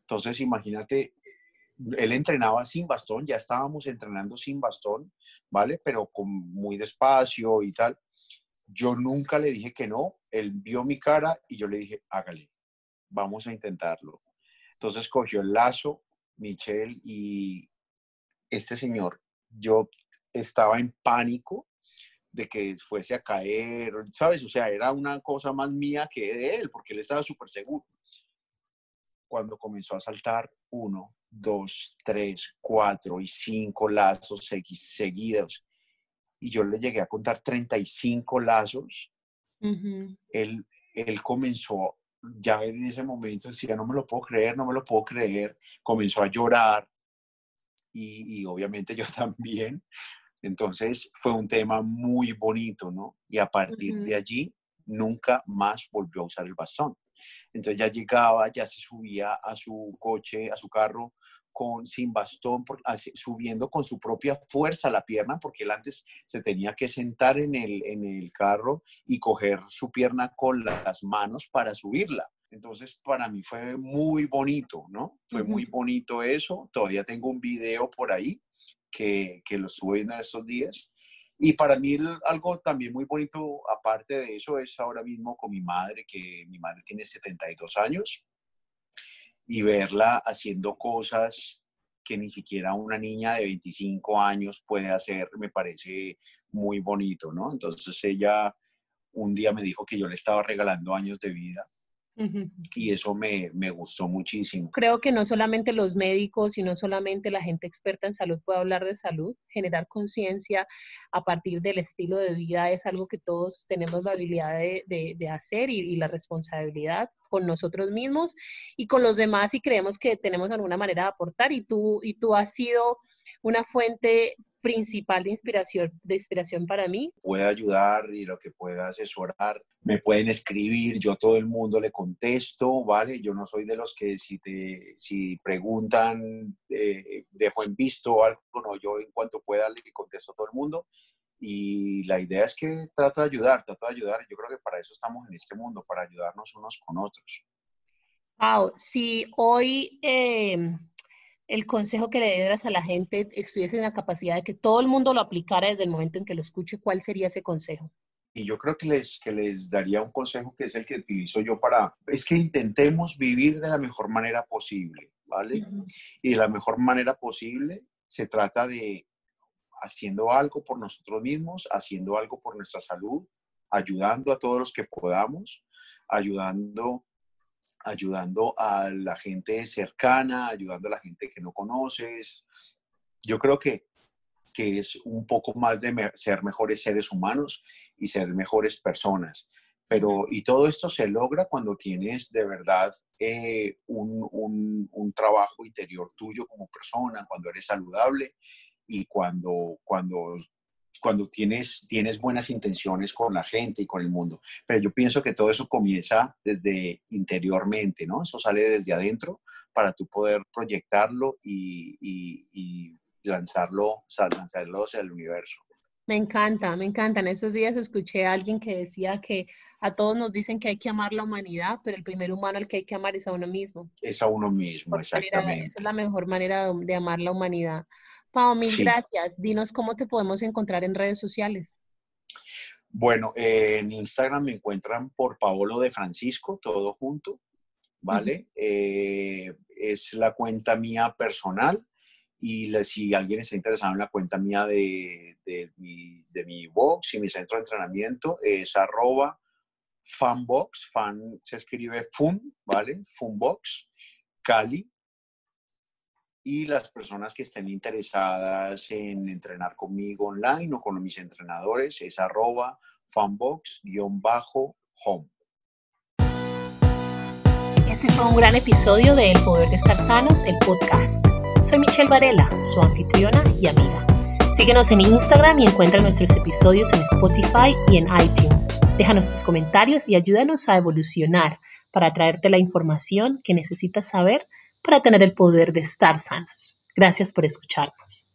Entonces, imagínate, él entrenaba sin bastón, ya estábamos entrenando sin bastón, ¿vale? Pero con muy despacio y tal. Yo nunca le dije que no, él vio mi cara y yo le dije, hágale, vamos a intentarlo. Entonces cogió el lazo, Michelle, y este señor, yo estaba en pánico de que fuese a caer, ¿sabes? O sea, era una cosa más mía que de él, porque él estaba súper seguro cuando comenzó a saltar uno, dos, tres, cuatro y cinco lazos seguidos. Y yo le llegué a contar 35 lazos. él, él comenzó, ya en ese momento decía, no me lo puedo creer, no me lo puedo creer. Comenzó a llorar y, y obviamente yo *laughs* también. Entonces fue un tema muy bonito, ¿no? Y a partir de allí, nunca más volvió a usar el bastón. Entonces ya llegaba, ya se subía a su coche, a su carro con, sin bastón, subiendo con su propia fuerza la pierna, porque él antes se tenía que sentar en el, en el carro y coger su pierna con las manos para subirla. Entonces, para mí fue muy bonito, ¿no? Fue muy bonito eso. Todavía tengo un video por ahí que, que lo estuve viendo en estos días y para mí algo también muy bonito, aparte de eso, es ahora mismo con mi madre, que mi madre tiene 72 años, y verla haciendo cosas que ni siquiera una niña de 25 años puede hacer, me parece muy bonito, ¿no? Entonces ella un día me dijo que yo le estaba regalando años de vida y eso me, me, gustó muchísimo. Creo que no solamente los médicos y no solamente la gente experta en salud puede hablar de salud, generar conciencia a partir del estilo de vida es algo que todos tenemos la habilidad de, de, hacer y, y, la responsabilidad con nosotros mismos y con los demás y creemos que tenemos alguna manera de aportar y tú, y tú has sido una fuente principal de inspiración, de inspiración para mí. Puede ayudar y lo que pueda asesorar. Me pueden escribir, yo a todo el mundo le contesto, ¿vale? Yo no soy de los que si, te, si preguntan, eh, dejo en visto algo, no, yo en cuanto pueda le contesto a todo el mundo. Y la idea es que trato de ayudar, trato de ayudar. Yo creo que para eso estamos en este mundo, para ayudarnos unos con otros. Wow, si hoy... Eh el consejo que le dieras a la gente estuviese en la capacidad de que todo el mundo lo aplicara desde el momento en que lo escuche, ¿cuál sería ese consejo? Y yo creo que les, que les daría un consejo que es el que utilizo yo para, es que intentemos vivir de la mejor manera posible, ¿vale? Y de la mejor manera posible se trata de haciendo algo por nosotros mismos, haciendo algo por nuestra salud, ayudando a todos los que podamos, ayudando ayudando a la gente cercana, ayudando a la gente que no conoces. Yo creo que, que es un poco más de ser mejores seres humanos y ser mejores personas. Pero, y todo esto se logra cuando tienes de verdad eh, un, un, un, trabajo interior tuyo como persona, cuando eres saludable y cuando, cuando cuando tienes, tienes buenas intenciones con la gente y con el mundo. Pero yo pienso que todo eso comienza desde interiormente, ¿no? Eso sale desde adentro para tú poder proyectarlo y, y, lanzarlo, lanzarlo hacia el universo. Me encanta, me encanta. En esos días escuché a alguien que decía que a todos nos dicen que hay que amar la humanidad, pero el primer humano al que hay que amar es a uno mismo. Es a uno mismo, exactamente. esa es la mejor manera de amar la humanidad. Pau, mil gracias. Dinos cómo te podemos encontrar en redes sociales. Bueno, en Instagram me encuentran por Paolo de Francisco, todo junto, ¿vale? Eh, es la cuenta mía personal y si alguien está interesado en la cuenta mía de, mi, de mi box y mi centro de entrenamiento es arroba fanbox, fan se escribe fun, ¿vale? Funbox, Cali, y las personas que estén interesadas en entrenar conmigo online o con mis entrenadores es arroba fanbox-home. Este fue un gran episodio de El Poder de Estar Sanos, el podcast. Soy Michelle Varela, su anfitriona y amiga. Síguenos en Instagram y encuentra nuestros episodios en Spotify y en iTunes. Déjanos tus comentarios y ayúdanos a evolucionar para traerte la información que necesitas saber para tener el poder de estar sanos. Gracias por escucharnos.